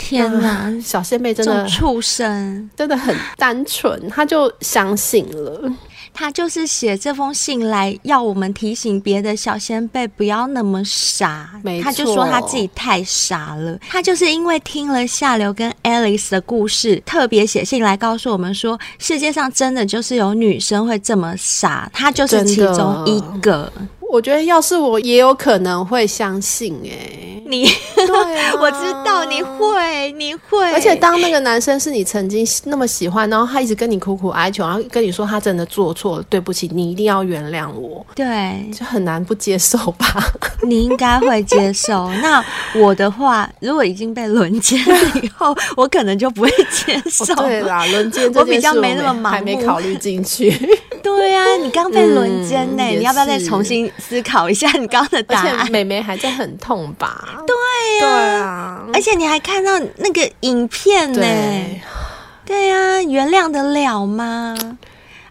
S1: 天哪，
S3: 嗯、小仙妹真的
S1: 畜生，
S3: 真的很单纯，他就相信了。
S1: 他就是写这封信来要我们提醒别的小仙贝不要那么傻。他就说他自己太傻了。他就是因为听了夏流跟 Alice 的故事，特别写信来告诉我们说，世界上真的就是有女生会这么傻。他就是其中一个。
S3: 我觉得要是我也有可能会相信哎、欸，
S1: 你，
S3: 对啊，(laughs)
S1: 我知道你会，你会。
S3: 而且当那个男生是你曾经那么喜欢，然后他一直跟你苦苦哀求，然后跟你说他真的做错了，对不起，你一定要原谅我。
S1: 对，
S3: 就很难不接受吧？
S1: 你应该会接受。(laughs) 那我的话，如果已经被轮奸了以后，我可能就不会接受。
S3: 哦、对啦，轮奸
S1: 我比较没那么盲目，
S3: 还没考虑进去。(laughs)
S1: 对呀、啊，你刚被轮奸呢，你要不要再重新思考一下你刚刚的答案？
S3: 而且妹妹还在很痛吧？
S1: 对呀、啊，对啊，而且你还看到那个影片呢。对呀、啊，原谅得了吗？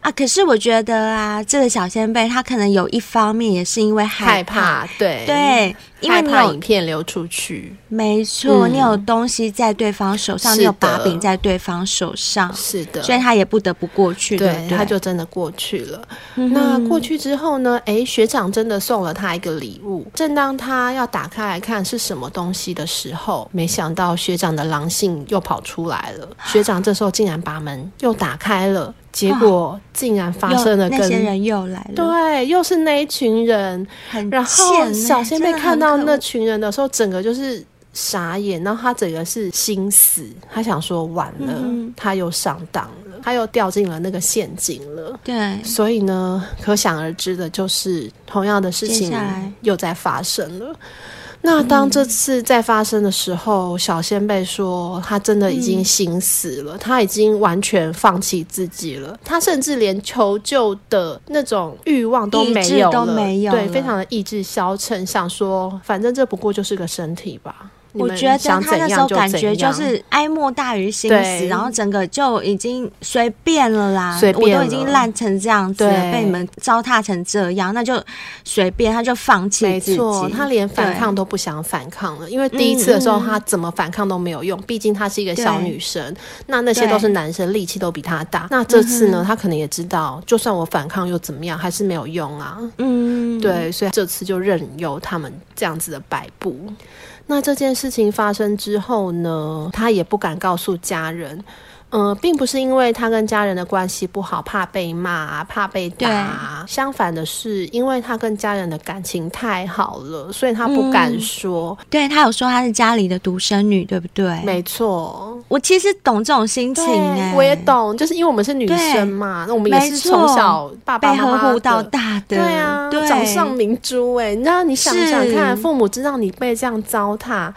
S1: 啊，可是我觉得啊，这个小仙贝他可能有一方面也是因为害怕，
S3: 害怕对
S1: 对，因为你
S3: 有影片流出去，
S1: 没错，嗯、你有东西在对方手上，你有把柄在对方手上，
S3: 是的，
S1: 所以他也不得不过去，对，对，对，
S3: 他就真的过去了。嗯、那过去之后呢？哎，学长真的送了他一个礼物，正当他要打开来看是什么东西的时候，没想到学长的狼性又跑出来了。(gasps) 学长这时候竟然把门又打开了。结果竟然发生了跟，跟那些
S1: 人又来了，
S3: 对，又是那一群人。
S1: 很
S3: 然后小仙妹看到那群人的时候，整个就是傻眼。然后他整个是心死，他想说完了，嗯、他又上当了，他又掉进了那个陷阱了。
S1: 对，
S3: 所以呢，可想而知的就是同样的事情又在发生了。那当这次再发生的时候，嗯、小仙贝说他真的已经心死了，嗯、他已经完全放弃自己了，他甚至连求救的那种欲望都没有了，
S1: 都没有了，
S3: 对，非常的意志消沉，想说反正这不过就是个身体吧。
S1: 我觉得他那时候感觉就是哀莫大于心死，然后整个就已经随便了啦，
S3: 随便了，
S1: 我都已经烂成这样子了，被你们糟蹋成这样，那就随便，他就放弃自己。没错，
S3: 他连反抗都不想反抗了，因为第一次的时候他怎么反抗都没有用，毕竟她是一个小女生，那那些都是男生，力气都比她大。那这次呢，他可能也知道，就算我反抗又怎么样，还是没有用啊。嗯，对，所以这次就任由他们这样子的摆布。那这件事情发生之后呢，他也不敢告诉家人。嗯、呃，并不是因为他跟家人的关系不好，怕被骂，怕被打。相反的是，因为他跟家人的感情太好了，所以他不敢说。
S1: 嗯、对，他有说他是家里的独生女，对不对？
S3: 没错，
S1: 我其实懂这种心情哎，
S3: 我也懂，就是因为我们是女生嘛，那我们也是从小爸爸妈妈
S1: 被呵护到大的，
S3: 对啊，掌上明珠哎，你知道，你想想看，父母知道你被这样糟ဍ。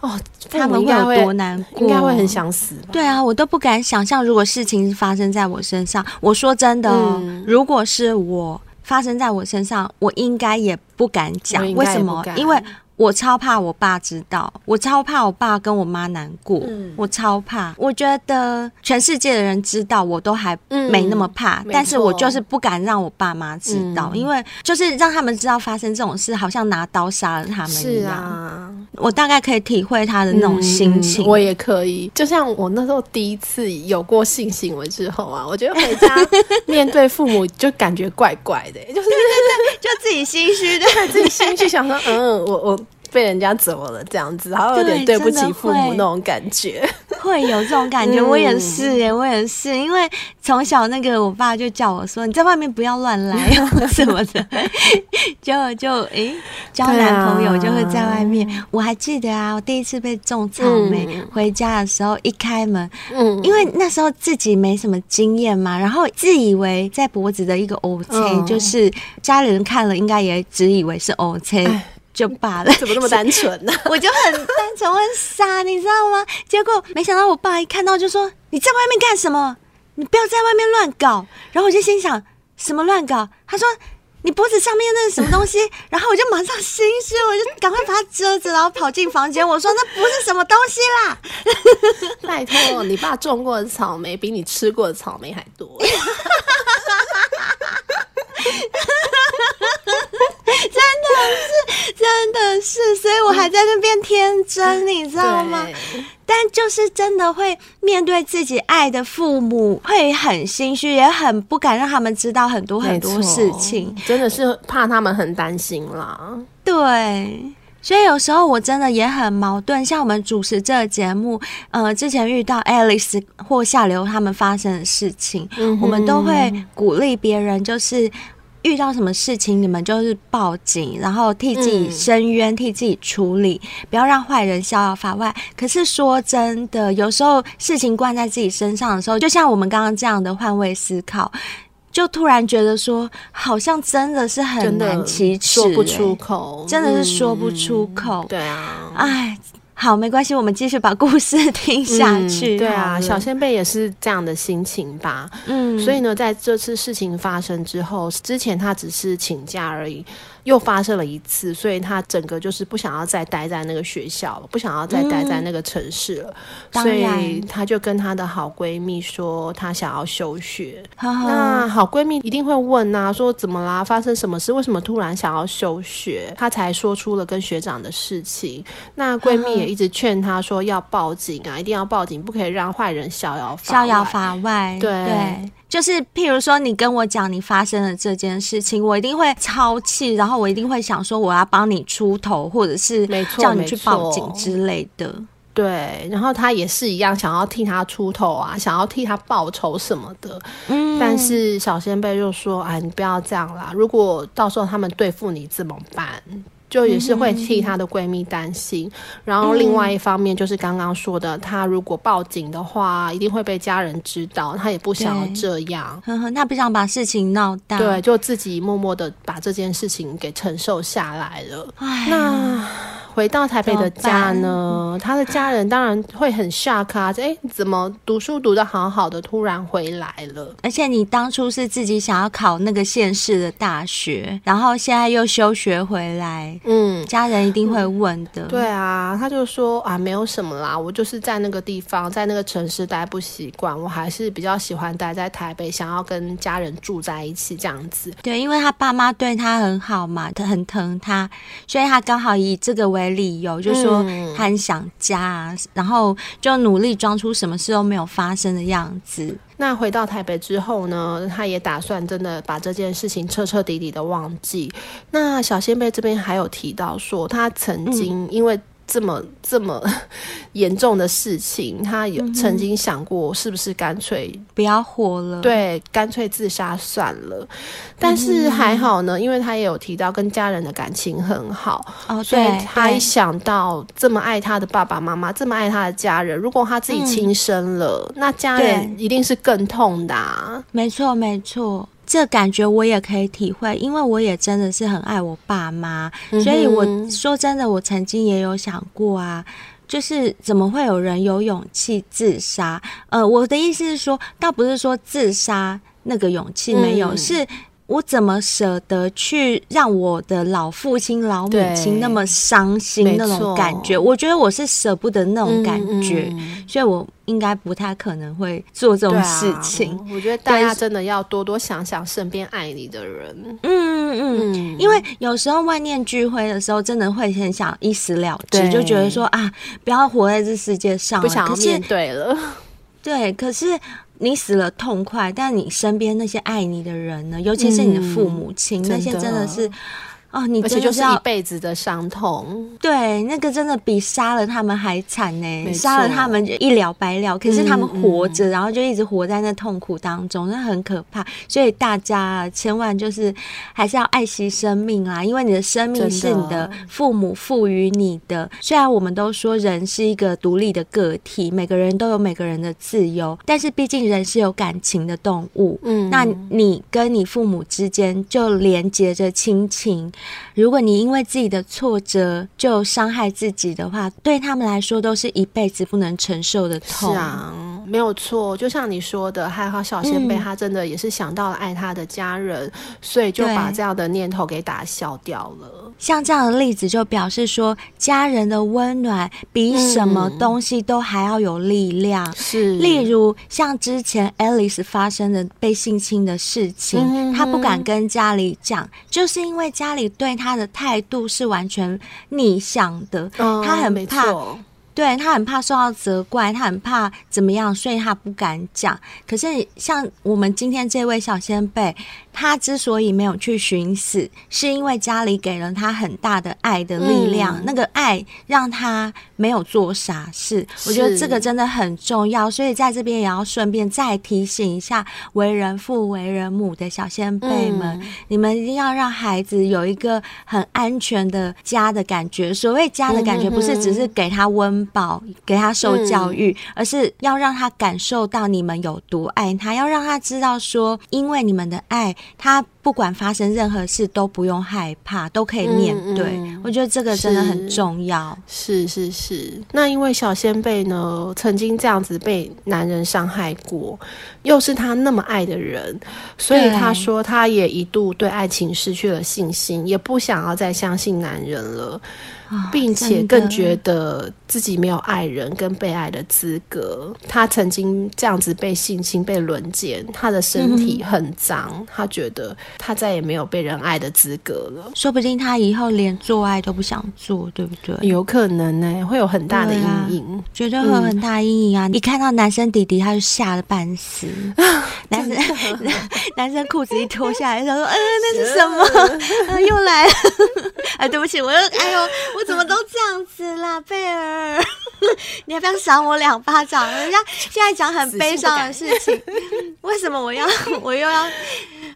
S3: 哦，
S1: 他们会有多难过？
S3: 应该会很想死吧？
S1: 对啊，我都不敢想象，如果事情发生在我身上，我说真的，嗯、如果是我发生在我身上，我应该也不敢讲。为什么？因为。我超怕我爸知道，我超怕我爸跟我妈难过，嗯、我超怕。我觉得全世界的人知道，我都还没那么怕，嗯、但是我就是不敢让我爸妈知道，嗯、因为就是让他们知道发生这种事，好像拿刀杀了他们一样。是啊，我大概可以体会他的那种心情。
S3: 嗯、我也可以，就像我那时候第一次有过性行为之后啊，我觉得回家 (laughs) 面对父母就感觉怪怪的，就是
S1: 就自己心虚对，
S3: 自己心虚想说，嗯，我我。被人家怎么了？这样子，然后有点对不起父母那种感觉，(laughs)
S1: 会有这种感觉。我也是耶，我也是，因为从小那个我爸就叫我说：“你在外面不要乱来 (laughs) 什么的。(laughs) ”就就诶，交男朋友就会在外面。我还记得啊，我第一次被种草莓，回家的时候一开门，嗯，因为那时候自己没什么经验嘛，然后自以为在脖子的一个 OK，就是家里人看了应该也只以为是 OK。就罢了，
S3: 怎么那么单纯呢？(laughs)
S1: 我就很单纯，我很傻，你知道吗？结果没想到我爸一看到就说：“你在外面干什么？你不要在外面乱搞。”然后我就心想：“什么乱搞？”他说：“你脖子上面那是什么东西？” (laughs) 然后我就马上心虚，我就赶快把它遮着，然后跑进房间。我说：“那不是什么东西啦！” (laughs)
S3: 拜托，你爸种过的草莓比你吃过的草莓还多。
S1: 真的是，真的是，所以我还在那边天真，嗯、你知道吗？但就是真的会面对自己爱的父母，会很心虚，也很不敢让他们知道很多很多事情，
S3: 真的是怕他们很担心啦。
S1: 对，所以有时候我真的也很矛盾。像我们主持这个节目，呃，之前遇到 Alice 或下流他们发生的事情，嗯、我们都会鼓励别人，就是。遇到什么事情，你们就是报警，然后替自己伸冤，嗯、替自己处理，不要让坏人逍遥法外。可是说真的，有时候事情灌在自己身上的时候，就像我们刚刚这样的换位思考，就突然觉得说，好像真的是很难启齿，
S3: 说不出口，
S1: 真的是说不出口。
S3: 嗯、对啊，
S1: 哎。好，没关系，我们继续把故事 (laughs) 听下去。
S3: 嗯、对啊，小仙贝也是这样的心情吧。嗯，所以呢，在这次事情发生之后，之前他只是请假而已。又发生了一次，所以他整个就是不想要再待在那个学校了，不想要再待在那个城市了，嗯、所以她就跟她的好闺蜜说，她想要休学。呵呵，那好闺蜜一定会问啊，说怎么啦？发生什么事？为什么突然想要休学？她才说出了跟学长的事情。那闺蜜也一直劝她说要报警啊，一定要报警，不可以让坏人逍遥
S1: 逍遥法外。
S3: 对。
S1: 对就是，譬如说，你跟我讲你发生了这件事情，我一定会超气，然后我一定会想说，我要帮你出头，或者是叫你去报警之类的。
S3: 对，然后他也是一样，想要替他出头啊，想要替他报仇什么的。嗯，但是小先辈就说：“哎，你不要这样啦，如果到时候他们对付你怎么办？”就也是会替她的闺蜜担心，嗯、然后另外一方面就是刚刚说的，她如果报警的话，一定会被家人知道，她也不想要这样，
S1: 呵呵，她不想把事情闹大，
S3: 对，就自己默默的把这件事情给承受下来了。那。回到台北的家呢，他的家人当然会很 shock 啊！哎，怎么读书读的好好的，突然回来了？
S1: 而且你当初是自己想要考那个县市的大学，然后现在又休学回来，嗯，家人一定会问的。
S3: 对啊，他就说啊，没有什么啦，我就是在那个地方，在那个城市待不习惯，我还是比较喜欢待在台北，想要跟家人住在一起这样子。
S1: 对，因为他爸妈对他很好嘛，他很疼他，所以他刚好以这个为。理由就是说他很想家，啊，嗯、然后就努力装出什么事都没有发生的样子。
S3: 那回到台北之后呢，他也打算真的把这件事情彻彻底底的忘记。那小仙贝这边还有提到说，他曾经因为。这么这么 (laughs) 严重的事情，他有曾经想过是不是干脆
S1: 不要活了？
S3: 对，干脆自杀算了。但是还好呢，因为他也有提到跟家人的感情很好，哦，所以他一想到这么爱他的爸爸妈妈，这么爱他的家人，如果他自己轻生了，嗯，那家人一定是更痛的啊。
S1: 没错，没错。这感觉我也可以体会，因为我也真的是很爱我爸妈，嗯、所以我说真的，我曾经也有想过啊，就是怎么会有人有勇气自杀？呃，我的意思是说，倒不是说自杀那个勇气没有，嗯、是。我怎么舍得去让我的老父亲、老母亲那么伤心那种感觉？我觉得我是舍不得那种感觉，嗯嗯、所以我应该不太可能会做这种事情。
S3: 啊、我觉得大家真的要多多想想身边爱你的人。嗯嗯
S1: 嗯，嗯因为有时候万念俱灰的时候，真的会很想一死了之，就觉得说啊，不要活在这世界上了，
S3: 不想面对了。
S1: 对，可是。你死了痛快，但你身边那些爱你的人呢？尤其是你的父母亲，嗯、那些真的是。哦，你真的
S3: 而且就是一辈子的伤痛，
S1: 对，那个真的比杀了他们还惨呢。杀了他们就一了百了，可是他们活着，嗯、然后就一直活在那痛苦当中，那很可怕。所以大家千万就是还是要爱惜生命啊，因为你的生命是你的父母赋予你的。的虽然我们都说人是一个独立的个体，每个人都有每个人的自由，但是毕竟人是有感情的动物。嗯，那你跟你父母之间就连接着亲情。如果你因为自己的挫折就伤害自己的话，对他们来说都是一辈子不能承受的痛。
S3: 是啊，没有错。就像你说的，还好小仙贝他真的也是想到了爱他的家人，嗯、所以就把这样的念头给打消掉了。
S1: 像这样的例子就表示说，家人的温暖比什么东西都还要有力量。嗯、是，例如像之前 Alice 发生的被性侵的事情，嗯、他不敢跟家里讲，就是因为家里。对他的态度是完全逆向的，哦、他很怕，对，他很怕受到责怪，他很怕怎么样，所以他不敢讲。可是像我们今天这位小先辈，他之所以没有去寻死，是因为家里给了他很大的爱的力量，嗯、那个爱让他没有做傻事。我觉得这个真的很重要，所以在这边也要顺便再提醒一下为人父、为人母的小先辈们，嗯、你们一定要让孩子有一个很安全的家的感觉。所谓家的感觉，不是只是给他温饱、给他受教育，而是要让他感受到你们有多爱他，要让他知道说，因为你们的爱，他。不管发生任何事都不用害怕，都可以面对。我觉得这个真的很重要。
S3: 是是是。那因为小仙贝呢，曾经这样子被男人伤害过，又是他那么爱的人，所以他说他也一度对爱情失去了信心，也不想要再相信男人了。并且更觉得自己没有爱人跟被爱的资格。他曾经这样子被性侵、被轮奸，他的身体很脏，嗯、他觉得他再也没有被人爱的资格了。
S1: 说不定他以后连做爱都不想做，对不对？
S3: 有可能呢、欸，会有很大的阴影，
S1: 啊、绝对会有很大阴影啊！嗯、一看到男生弟弟，他就吓得半死。(laughs) 男生 (laughs) 男生裤子一脱下来，他说：“嗯、呃，那是什么？(laughs) 呃、又来了。”哎，对不起，我又哎呦。我怎么都这样子啦，贝尔？(laughs) 你要不要赏我两巴掌？人家 (laughs) 现在讲很悲伤的事情，(laughs) 为什么我要我又要？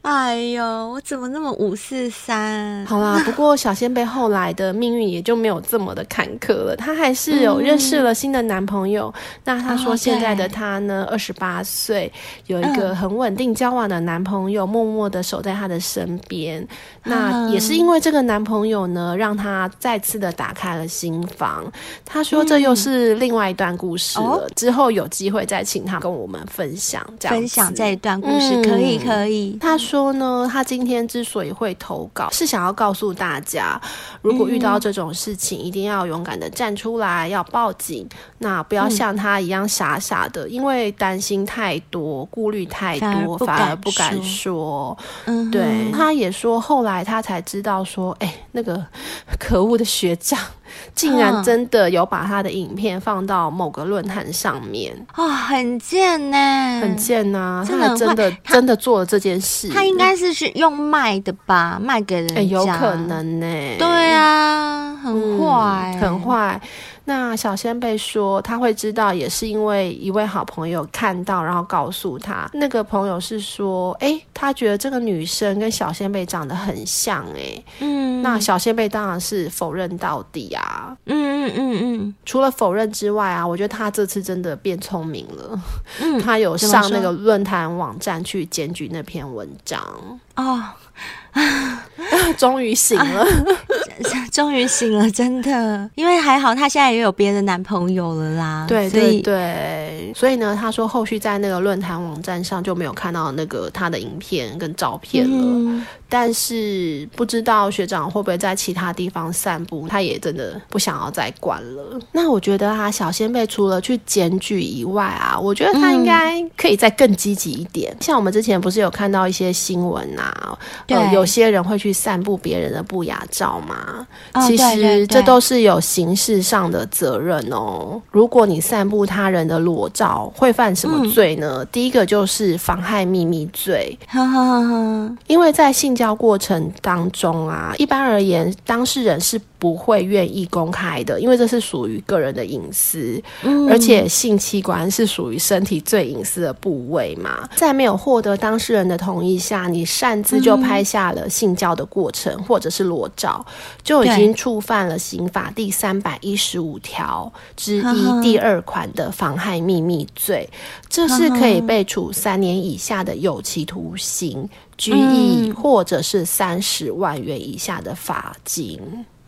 S1: 哎呦，我怎么那么五四三？
S3: 好啦，不过小仙贝后来的命运也就没有这么的坎坷了，她还是有认识了新的男朋友。嗯、那她说现在的她呢，二十八岁，有一个很稳定交往的男朋友，默默的守在她的身边。嗯、那也是因为这个男朋友呢，让她再次的打开了心房。他说这又是另外一段故事了，嗯、之后有机会再请他跟我们分享，这样
S1: 分享这一段故事，可以可以。
S3: 他说。说呢，他今天之所以会投稿，是想要告诉大家，如果遇到这种事情，一定要勇敢的站出来，要报警。那不要像他一样傻傻的，因为担心太多，顾虑太多，反而不敢说。嗯，对。他也说，后来他才知道说，哎，那个可恶的学长。竟然真的有把他的影片放到某个论坛上面
S1: 啊、哦，很贱呢，
S3: 很贱呐、啊！他还真的真的做了这件事，
S1: 他应该是去用卖的吧，卖给人家，欸、
S3: 有可能呢。
S1: 对啊，很坏、
S3: 嗯，很坏。那小仙贝说，他会知道，也是因为一位好朋友看到，然后告诉他。那个朋友是说，哎、欸，他觉得这个女生跟小仙贝长得很像、欸，哎，嗯。那小仙贝当然是否认到底啊，嗯嗯嗯嗯。除了否认之外啊，我觉得他这次真的变聪明了，嗯，(laughs) 他有上那个论坛网站去检举那篇文章哦。(laughs) 终于醒了，(laughs)
S1: 终于醒了，真的，因为还好她现在也有别的男朋友了啦。
S3: 对对对，所以呢，她说后续在那个论坛网站上就没有看到那个她的影片跟照片了。嗯、但是不知道学长会不会在其他地方散步，他也真的不想要再管了。那我觉得啊，小仙贝除了去检举以外啊，我觉得他应该可以再更积极一点。嗯、像我们之前不是有看到一些新闻啊，对、呃，有些人会去。散布别人的不雅照吗？哦、其实这都是有刑事上的责任哦。如果你散布他人的裸照，会犯什么罪呢？嗯、第一个就是妨害秘密罪。呵呵呵呵，因为在性交过程当中啊，一般而言，当事人是不会愿意公开的，因为这是属于个人的隐私，嗯、而且性器官是属于身体最隐私的部位嘛。在没有获得当事人的同意下，你擅自就拍下了性交的过程，或者是裸照，就已经触犯了刑法第三百一十五条之一第二款的妨害秘密罪，这是可以被处三年以下的有期徒刑、拘役，或者是三十万元以下的罚金。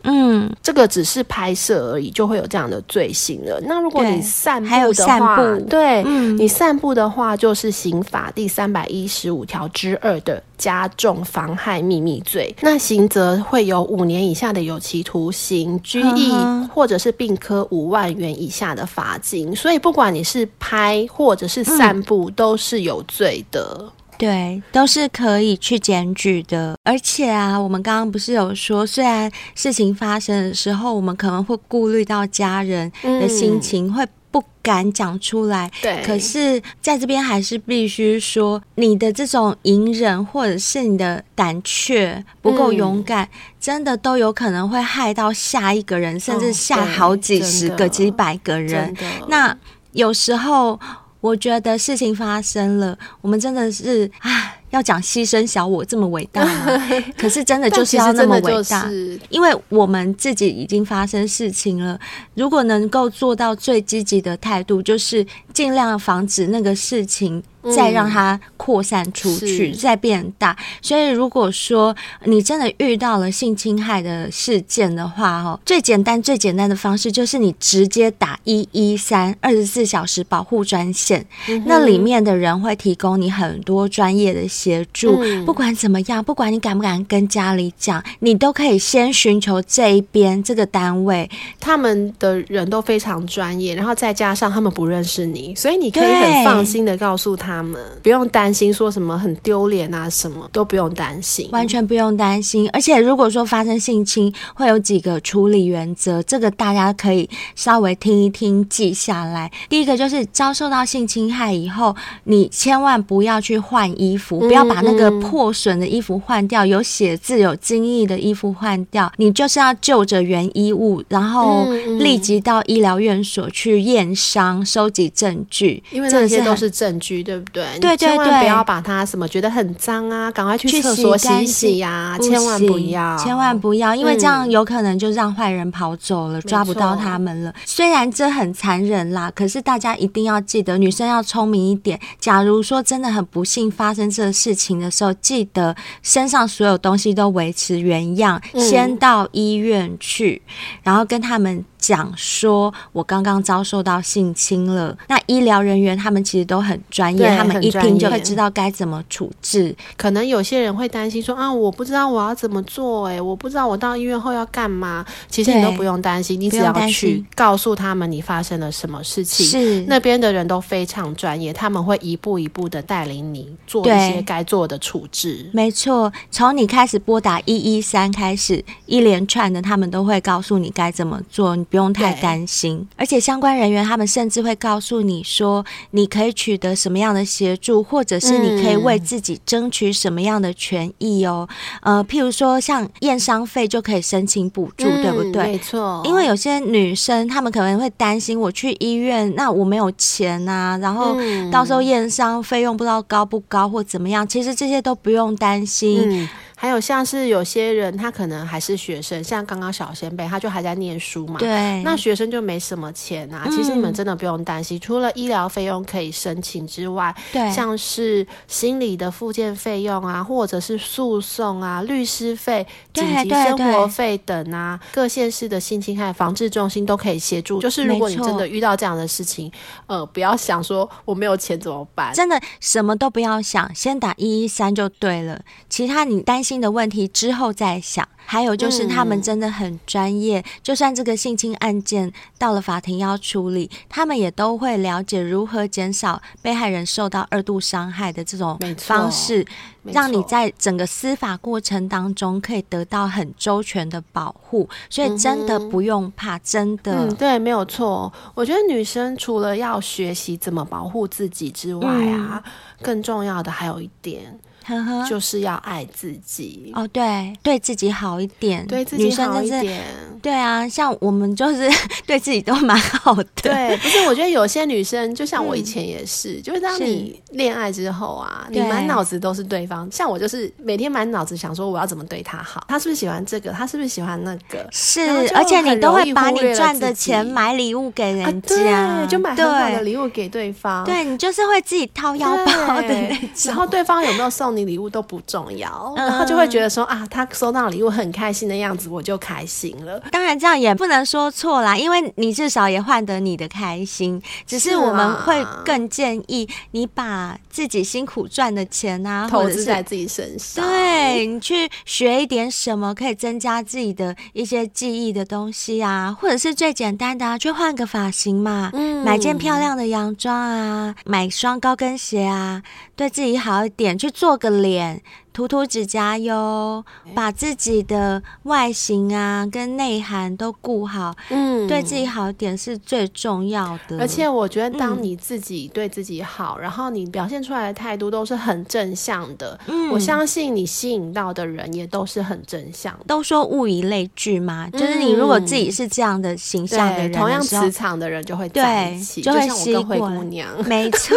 S3: 嗯，这个只是拍摄而已，就会有这样的罪行了。那如果你散步的话，对，嗯，你散步的话，就是刑法第三百一十五条之二的加重妨害秘密罪。那刑责会有五年以下的有期徒刑、拘役，或者是并科五万元以下的罚金。所以，不管你是拍或者是散步，嗯，都是有罪的。
S1: 对，都是可以去检举的。而且啊，我们刚刚不是有说，虽然事情发生的时候，我们可能会顾虑到家人的心情，嗯、会不敢讲出来。
S3: 对，
S1: 可是在这边还是必须说，你的这种隐忍，或者是你的胆怯不够勇敢，嗯、真的都有可能会害到下一个人，甚至下好几十个、几百个人。那有时候。我觉得事情发生了，我们真的是啊，要讲牺牲小我这么伟大吗？(laughs) 可是真的就是要那么伟大，因为我们自己已经发生事情了。如果能够做到最积极的态度，就是尽量防止那个事情。再让它扩散出去，嗯、再变大。所以，如果说你真的遇到了性侵害的事件的话，哦，最简单、最简单的方式就是你直接打一一三二十四小时保护专线，嗯、那里面的人会提供你很多专业的协助。嗯、不管怎么样，不管你敢不敢跟家里讲，你都可以先寻求这一边这个单位，
S3: 他们的人都非常专业，然后再加上他们不认识你，所以你可以很放心的告诉他。他们不用担心说什么很丢脸啊，什么都不用担心，
S1: 完全不用担心。而且如果说发生性侵，会有几个处理原则，这个大家可以稍微听一听，记下来。第一个就是遭受到性侵害以后，你千万不要去换衣服，不要把那个破损的衣服换掉，有写字、有精液的衣服换掉，你就是要就着原衣物，然后立即到医疗院所去验伤、收集证据，
S3: 因为这些都是证据，对不对？对对对，千万不要把它什么觉得很脏啊，赶快去厕所洗洗呀！千万不要，
S1: 千万不要，因为这样有可能就让坏人跑走了，嗯、抓不到他们了。虽然这很残忍啦，可是大家一定要记得，女生要聪明一点。假如说真的很不幸发生这个事情的时候，记得身上所有东西都维持原样，嗯、先到医院去，然后跟他们。讲说，我刚刚遭受到性侵了。那医疗人员他们其实都很专业，他们一听就会知道该怎么处置。
S3: 可能有些人会担心说啊，我不知道我要怎么做，诶，我不知道我到医院后要干嘛。其实你都不用担心，你只要去告诉他们你发生了什么事情，是那边的人都非常专业，他们会一步一步的带领你做一些该做的处置。
S1: 没错，从你开始拨打一一三开始，一连串的他们都会告诉你该怎么做。不用太担心，而且相关人员他们甚至会告诉你说，你可以取得什么样的协助，或者是你可以为自己争取什么样的权益哦。嗯、呃，譬如说像验伤费就可以申请补助，嗯、对不对？
S3: 没错，
S1: 因为有些女生她们可能会担心，我去医院，那我没有钱啊，然后到时候验伤费用不知道高不高或怎么样。其实这些都不用担心。嗯
S3: 还有像是有些人，他可能还是学生，像刚刚小仙贝，他就还在念书嘛。
S1: 对。
S3: 那学生就没什么钱啊。嗯、其实你们真的不用担心，除了医疗费用可以申请之外，对，像是心理的复健费用啊，或者是诉讼啊、律师费、紧急生活费等啊，各县市的性侵害防治中心都可以协助。就是如果你真的遇到这样的事情，呃，不要想说我没有钱怎么办，
S1: 真的什么都不要想，先打一一三就对了。其他你担心。新的问题之后再想，还有就是他们真的很专业，嗯、就算这个性侵案件到了法庭要处理，他们也都会了解如何减少被害人受到二度伤害的这种方式，让你在整个司法过程当中可以得到很周全的保护。所以真的不用怕，真的，
S3: 嗯，对，没有错。我觉得女生除了要学习怎么保护自己之外啊，嗯、更重要的还有一点。呵呵，就是要爱自己
S1: 哦，对，对自己好一点，
S3: 对自己好一
S1: 点，就是，对啊，像我们就是 (laughs) 对自己都蛮好的。
S3: 对，不是，我觉得有些女生，就像我以前也是，嗯、就是当你恋爱之后啊，你满脑子都是对方。像我就是每天满脑子想说我要怎么对他好，他是不是喜欢这个，他是不是喜欢那个？
S1: 是，而且你都会把你赚的钱买礼物给人家，
S3: 啊、对，就买很好的礼物给对方。
S1: 对，你就是会自己掏腰包的那种。
S3: 然后对方有没有送？你礼物都不重要，嗯、然后就会觉得说啊，他收到礼物很开心的样子，我就开心了。
S1: 当然这样也不能说错啦，因为你至少也换得你的开心。只是我们会更建议你把自己辛苦赚的钱啊，
S3: 投资在自己身上，
S1: 对，你去学一点什么可以增加自己的一些记忆的东西啊，或者是最简单的啊，去换个发型嘛，嗯，买件漂亮的洋装啊，买双高跟鞋啊，对自己好一点，去做个的脸涂涂指甲油，把自己的外形啊跟内涵都顾好，嗯，对自己好一点是最重要的。
S3: 而且我觉得，当你自己对自己好，嗯、然后你表现出来的态度都是很正向的，嗯，我相信你吸引到的人也都是很正向。
S1: 都说物以类聚嘛，嗯、就是你如果自己是这样的形象的人的，
S3: 同样磁场的人就会在一起，
S1: 就会吸引
S3: 灰姑娘。(laughs)
S1: 没错，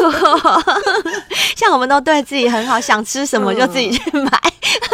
S1: (laughs) 像我们都对自己很好，想吃什么就自己去买。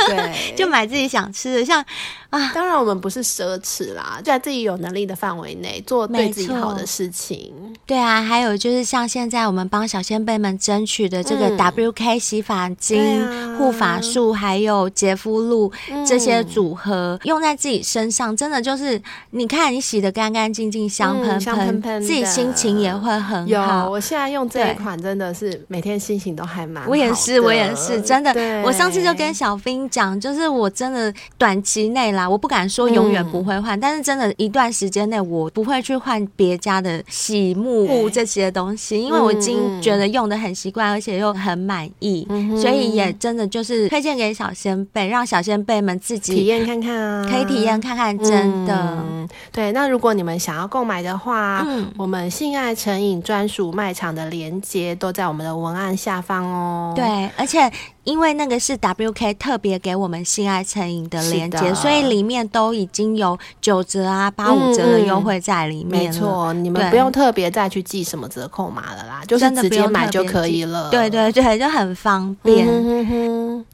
S1: 对，(laughs) 就买自己想吃的，像啊，
S3: 当然我们不是奢侈啦，就在自己有能力的范围内做对自己好的事情。
S1: 对啊，还有就是像现在我们帮小仙贝们争取的这个 WK 洗发精、护发素还有洁肤露这些组合，用在自己身上，真的就是你看你洗的干干净净、香喷喷，自己心情也会很好。
S3: 有，我现在用这一款真的是每天心情都还蛮。
S1: 我也是，我也是，真的。我上次就跟小兵讲，就是我真的短期内啦，我不敢说永远不会换，但是真的一段时间内我不会去换别家的洗沐护这些东西，因为我已经觉得用的很习惯，而且又很满意，所以也真的就是推荐给小仙贝，让小仙贝们自己
S3: 体验看看啊，
S1: 可以体验看看，真的。
S3: 对，那如果你们想要购买的话，我们性爱成瘾专属卖场的链接都在我们的文案下方哦。
S1: 对，而且。因为那个是 WK 特别给我们性爱成瘾的链接，所以里面都已经有九折啊、八五折的优惠在里面。
S3: 没错，你们不用特别再去记什么折扣码了啦，就是直接买就可以了。
S1: 对对对，就很方便。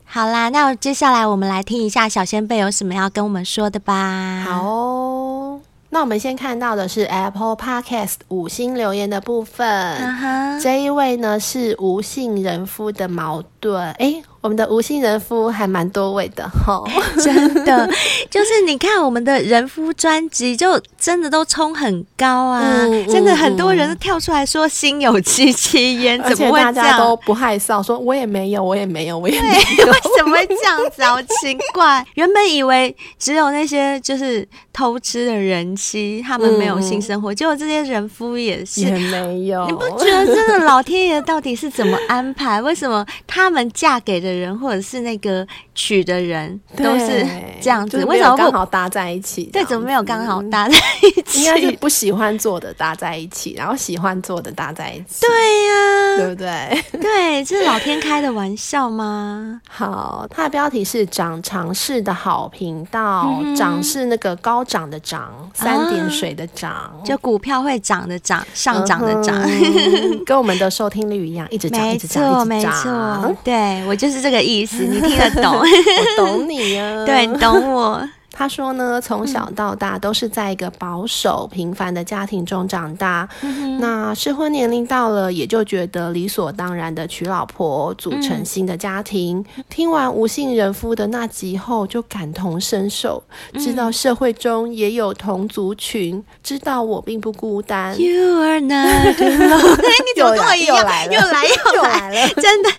S1: 好啦，那接下来我们来听一下小仙贝有什么要跟我们说的吧。
S3: 好哦。那我们先看到的是 Apple Podcast 五星留言的部分。Uh huh. 这一位呢是无性人夫的矛盾。诶我们的无性人夫还蛮多位的哈，(laughs)
S1: 真的，就是你看我们的人夫专辑，就真的都冲很高啊，嗯、真的很多人都跳出来说心有戚戚焉，怎么会这样？大家
S3: 都不害臊，说我也没有，我也没有，我也没有，(laughs)
S1: 为什么会这样子？好奇怪，(laughs) 原本以为只有那些就是偷吃的人妻，他们没有性生活，嗯、结果这些人夫也是。
S3: 也没有，
S1: 你不觉得真的老天爷到底是怎么安排？为什么他们嫁给的人或者是那个娶的人都是这样子，为什么
S3: 刚好搭在一起？
S1: 对，怎么没有刚好搭在一起？
S3: 应该是不喜欢做的搭在一起，然后喜欢做的搭在一起。
S1: 对呀，
S3: 对不对？(laughs)
S1: 对，这是老天开的玩笑吗？(laughs)
S3: 好，它的标题是“涨尝试的好频道”，涨是那个高涨的涨，三点水的涨，
S1: 就股票会涨的涨，上涨的涨，(laughs)
S3: 跟我们的收听率一样，一直涨，一直涨，
S1: 没错，没错，对。我就是这个意思，你听得懂？(laughs)
S3: 我懂你呀，(laughs)
S1: 对，你懂我。
S3: 他说呢，从小到大都是在一个保守平凡的家庭中长大。嗯、那适婚年龄到了，也就觉得理所当然的娶老婆，组成新的家庭。嗯、听完无性人夫的那集后，就感同身受，知道社会中也有同族群，知道我并不孤单。
S1: You are not alone。(laughs) 你怎么跟我一样？又来了，又来，(laughs) 又来了，真的。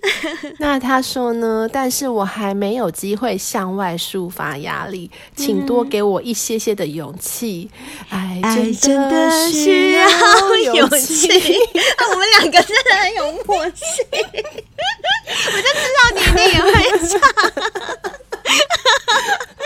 S1: (laughs)
S3: 那他说呢？但是我还没有机会向外抒发压力。请多给我一些些的勇气，爱真的需要勇气。(laughs)
S1: 我们两个真的很有默契，(laughs) 我就知道你一定也会唱。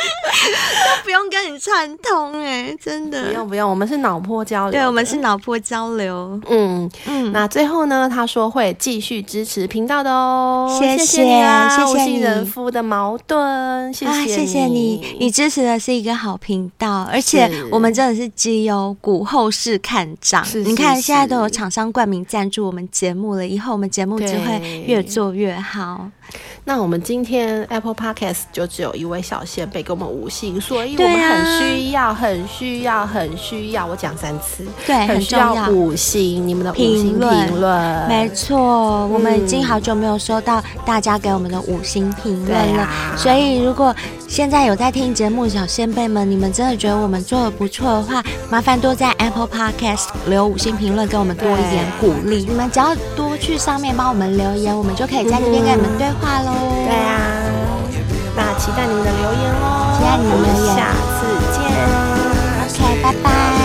S1: 都不用跟你串通哎、欸，真的
S3: 不用不用，我们是脑波交流。
S1: 对，我们是脑波交流。
S3: 嗯嗯，那最后呢，他说会继续支持频道的哦，谢谢，谢谢你啊，谢谢无性人夫的矛盾，谢谢、啊、谢谢你，
S1: 你支持的是一个好频道，而且我们真的是绩优股，后市看涨。是你看现在都有厂商冠名赞助我们节目了，以后我们节目只会越做越好。
S3: 那我们今天 Apple Podcast 就只有一位小仙被给我们五星，所以我们很需要、啊、很需要、很需要，我讲三次，
S1: 对，
S3: 很需要五星，你们的五星评论，
S1: 没错，我们已经好久没有收到大家给我们的五星评论了，啊、所以如果现在有在听节目小仙贝们，你们真的觉得我们做的不错的话，麻烦多在 Apple Podcast 留五星评论，给我们多一点鼓励。(laughs) 你们只要多去上面帮我们留言，我们就可以在这边跟你们对话
S3: 喽。对、啊，那期待你们的留言哦，
S1: 期待你们留言，
S3: 下次见。
S1: OK，拜拜。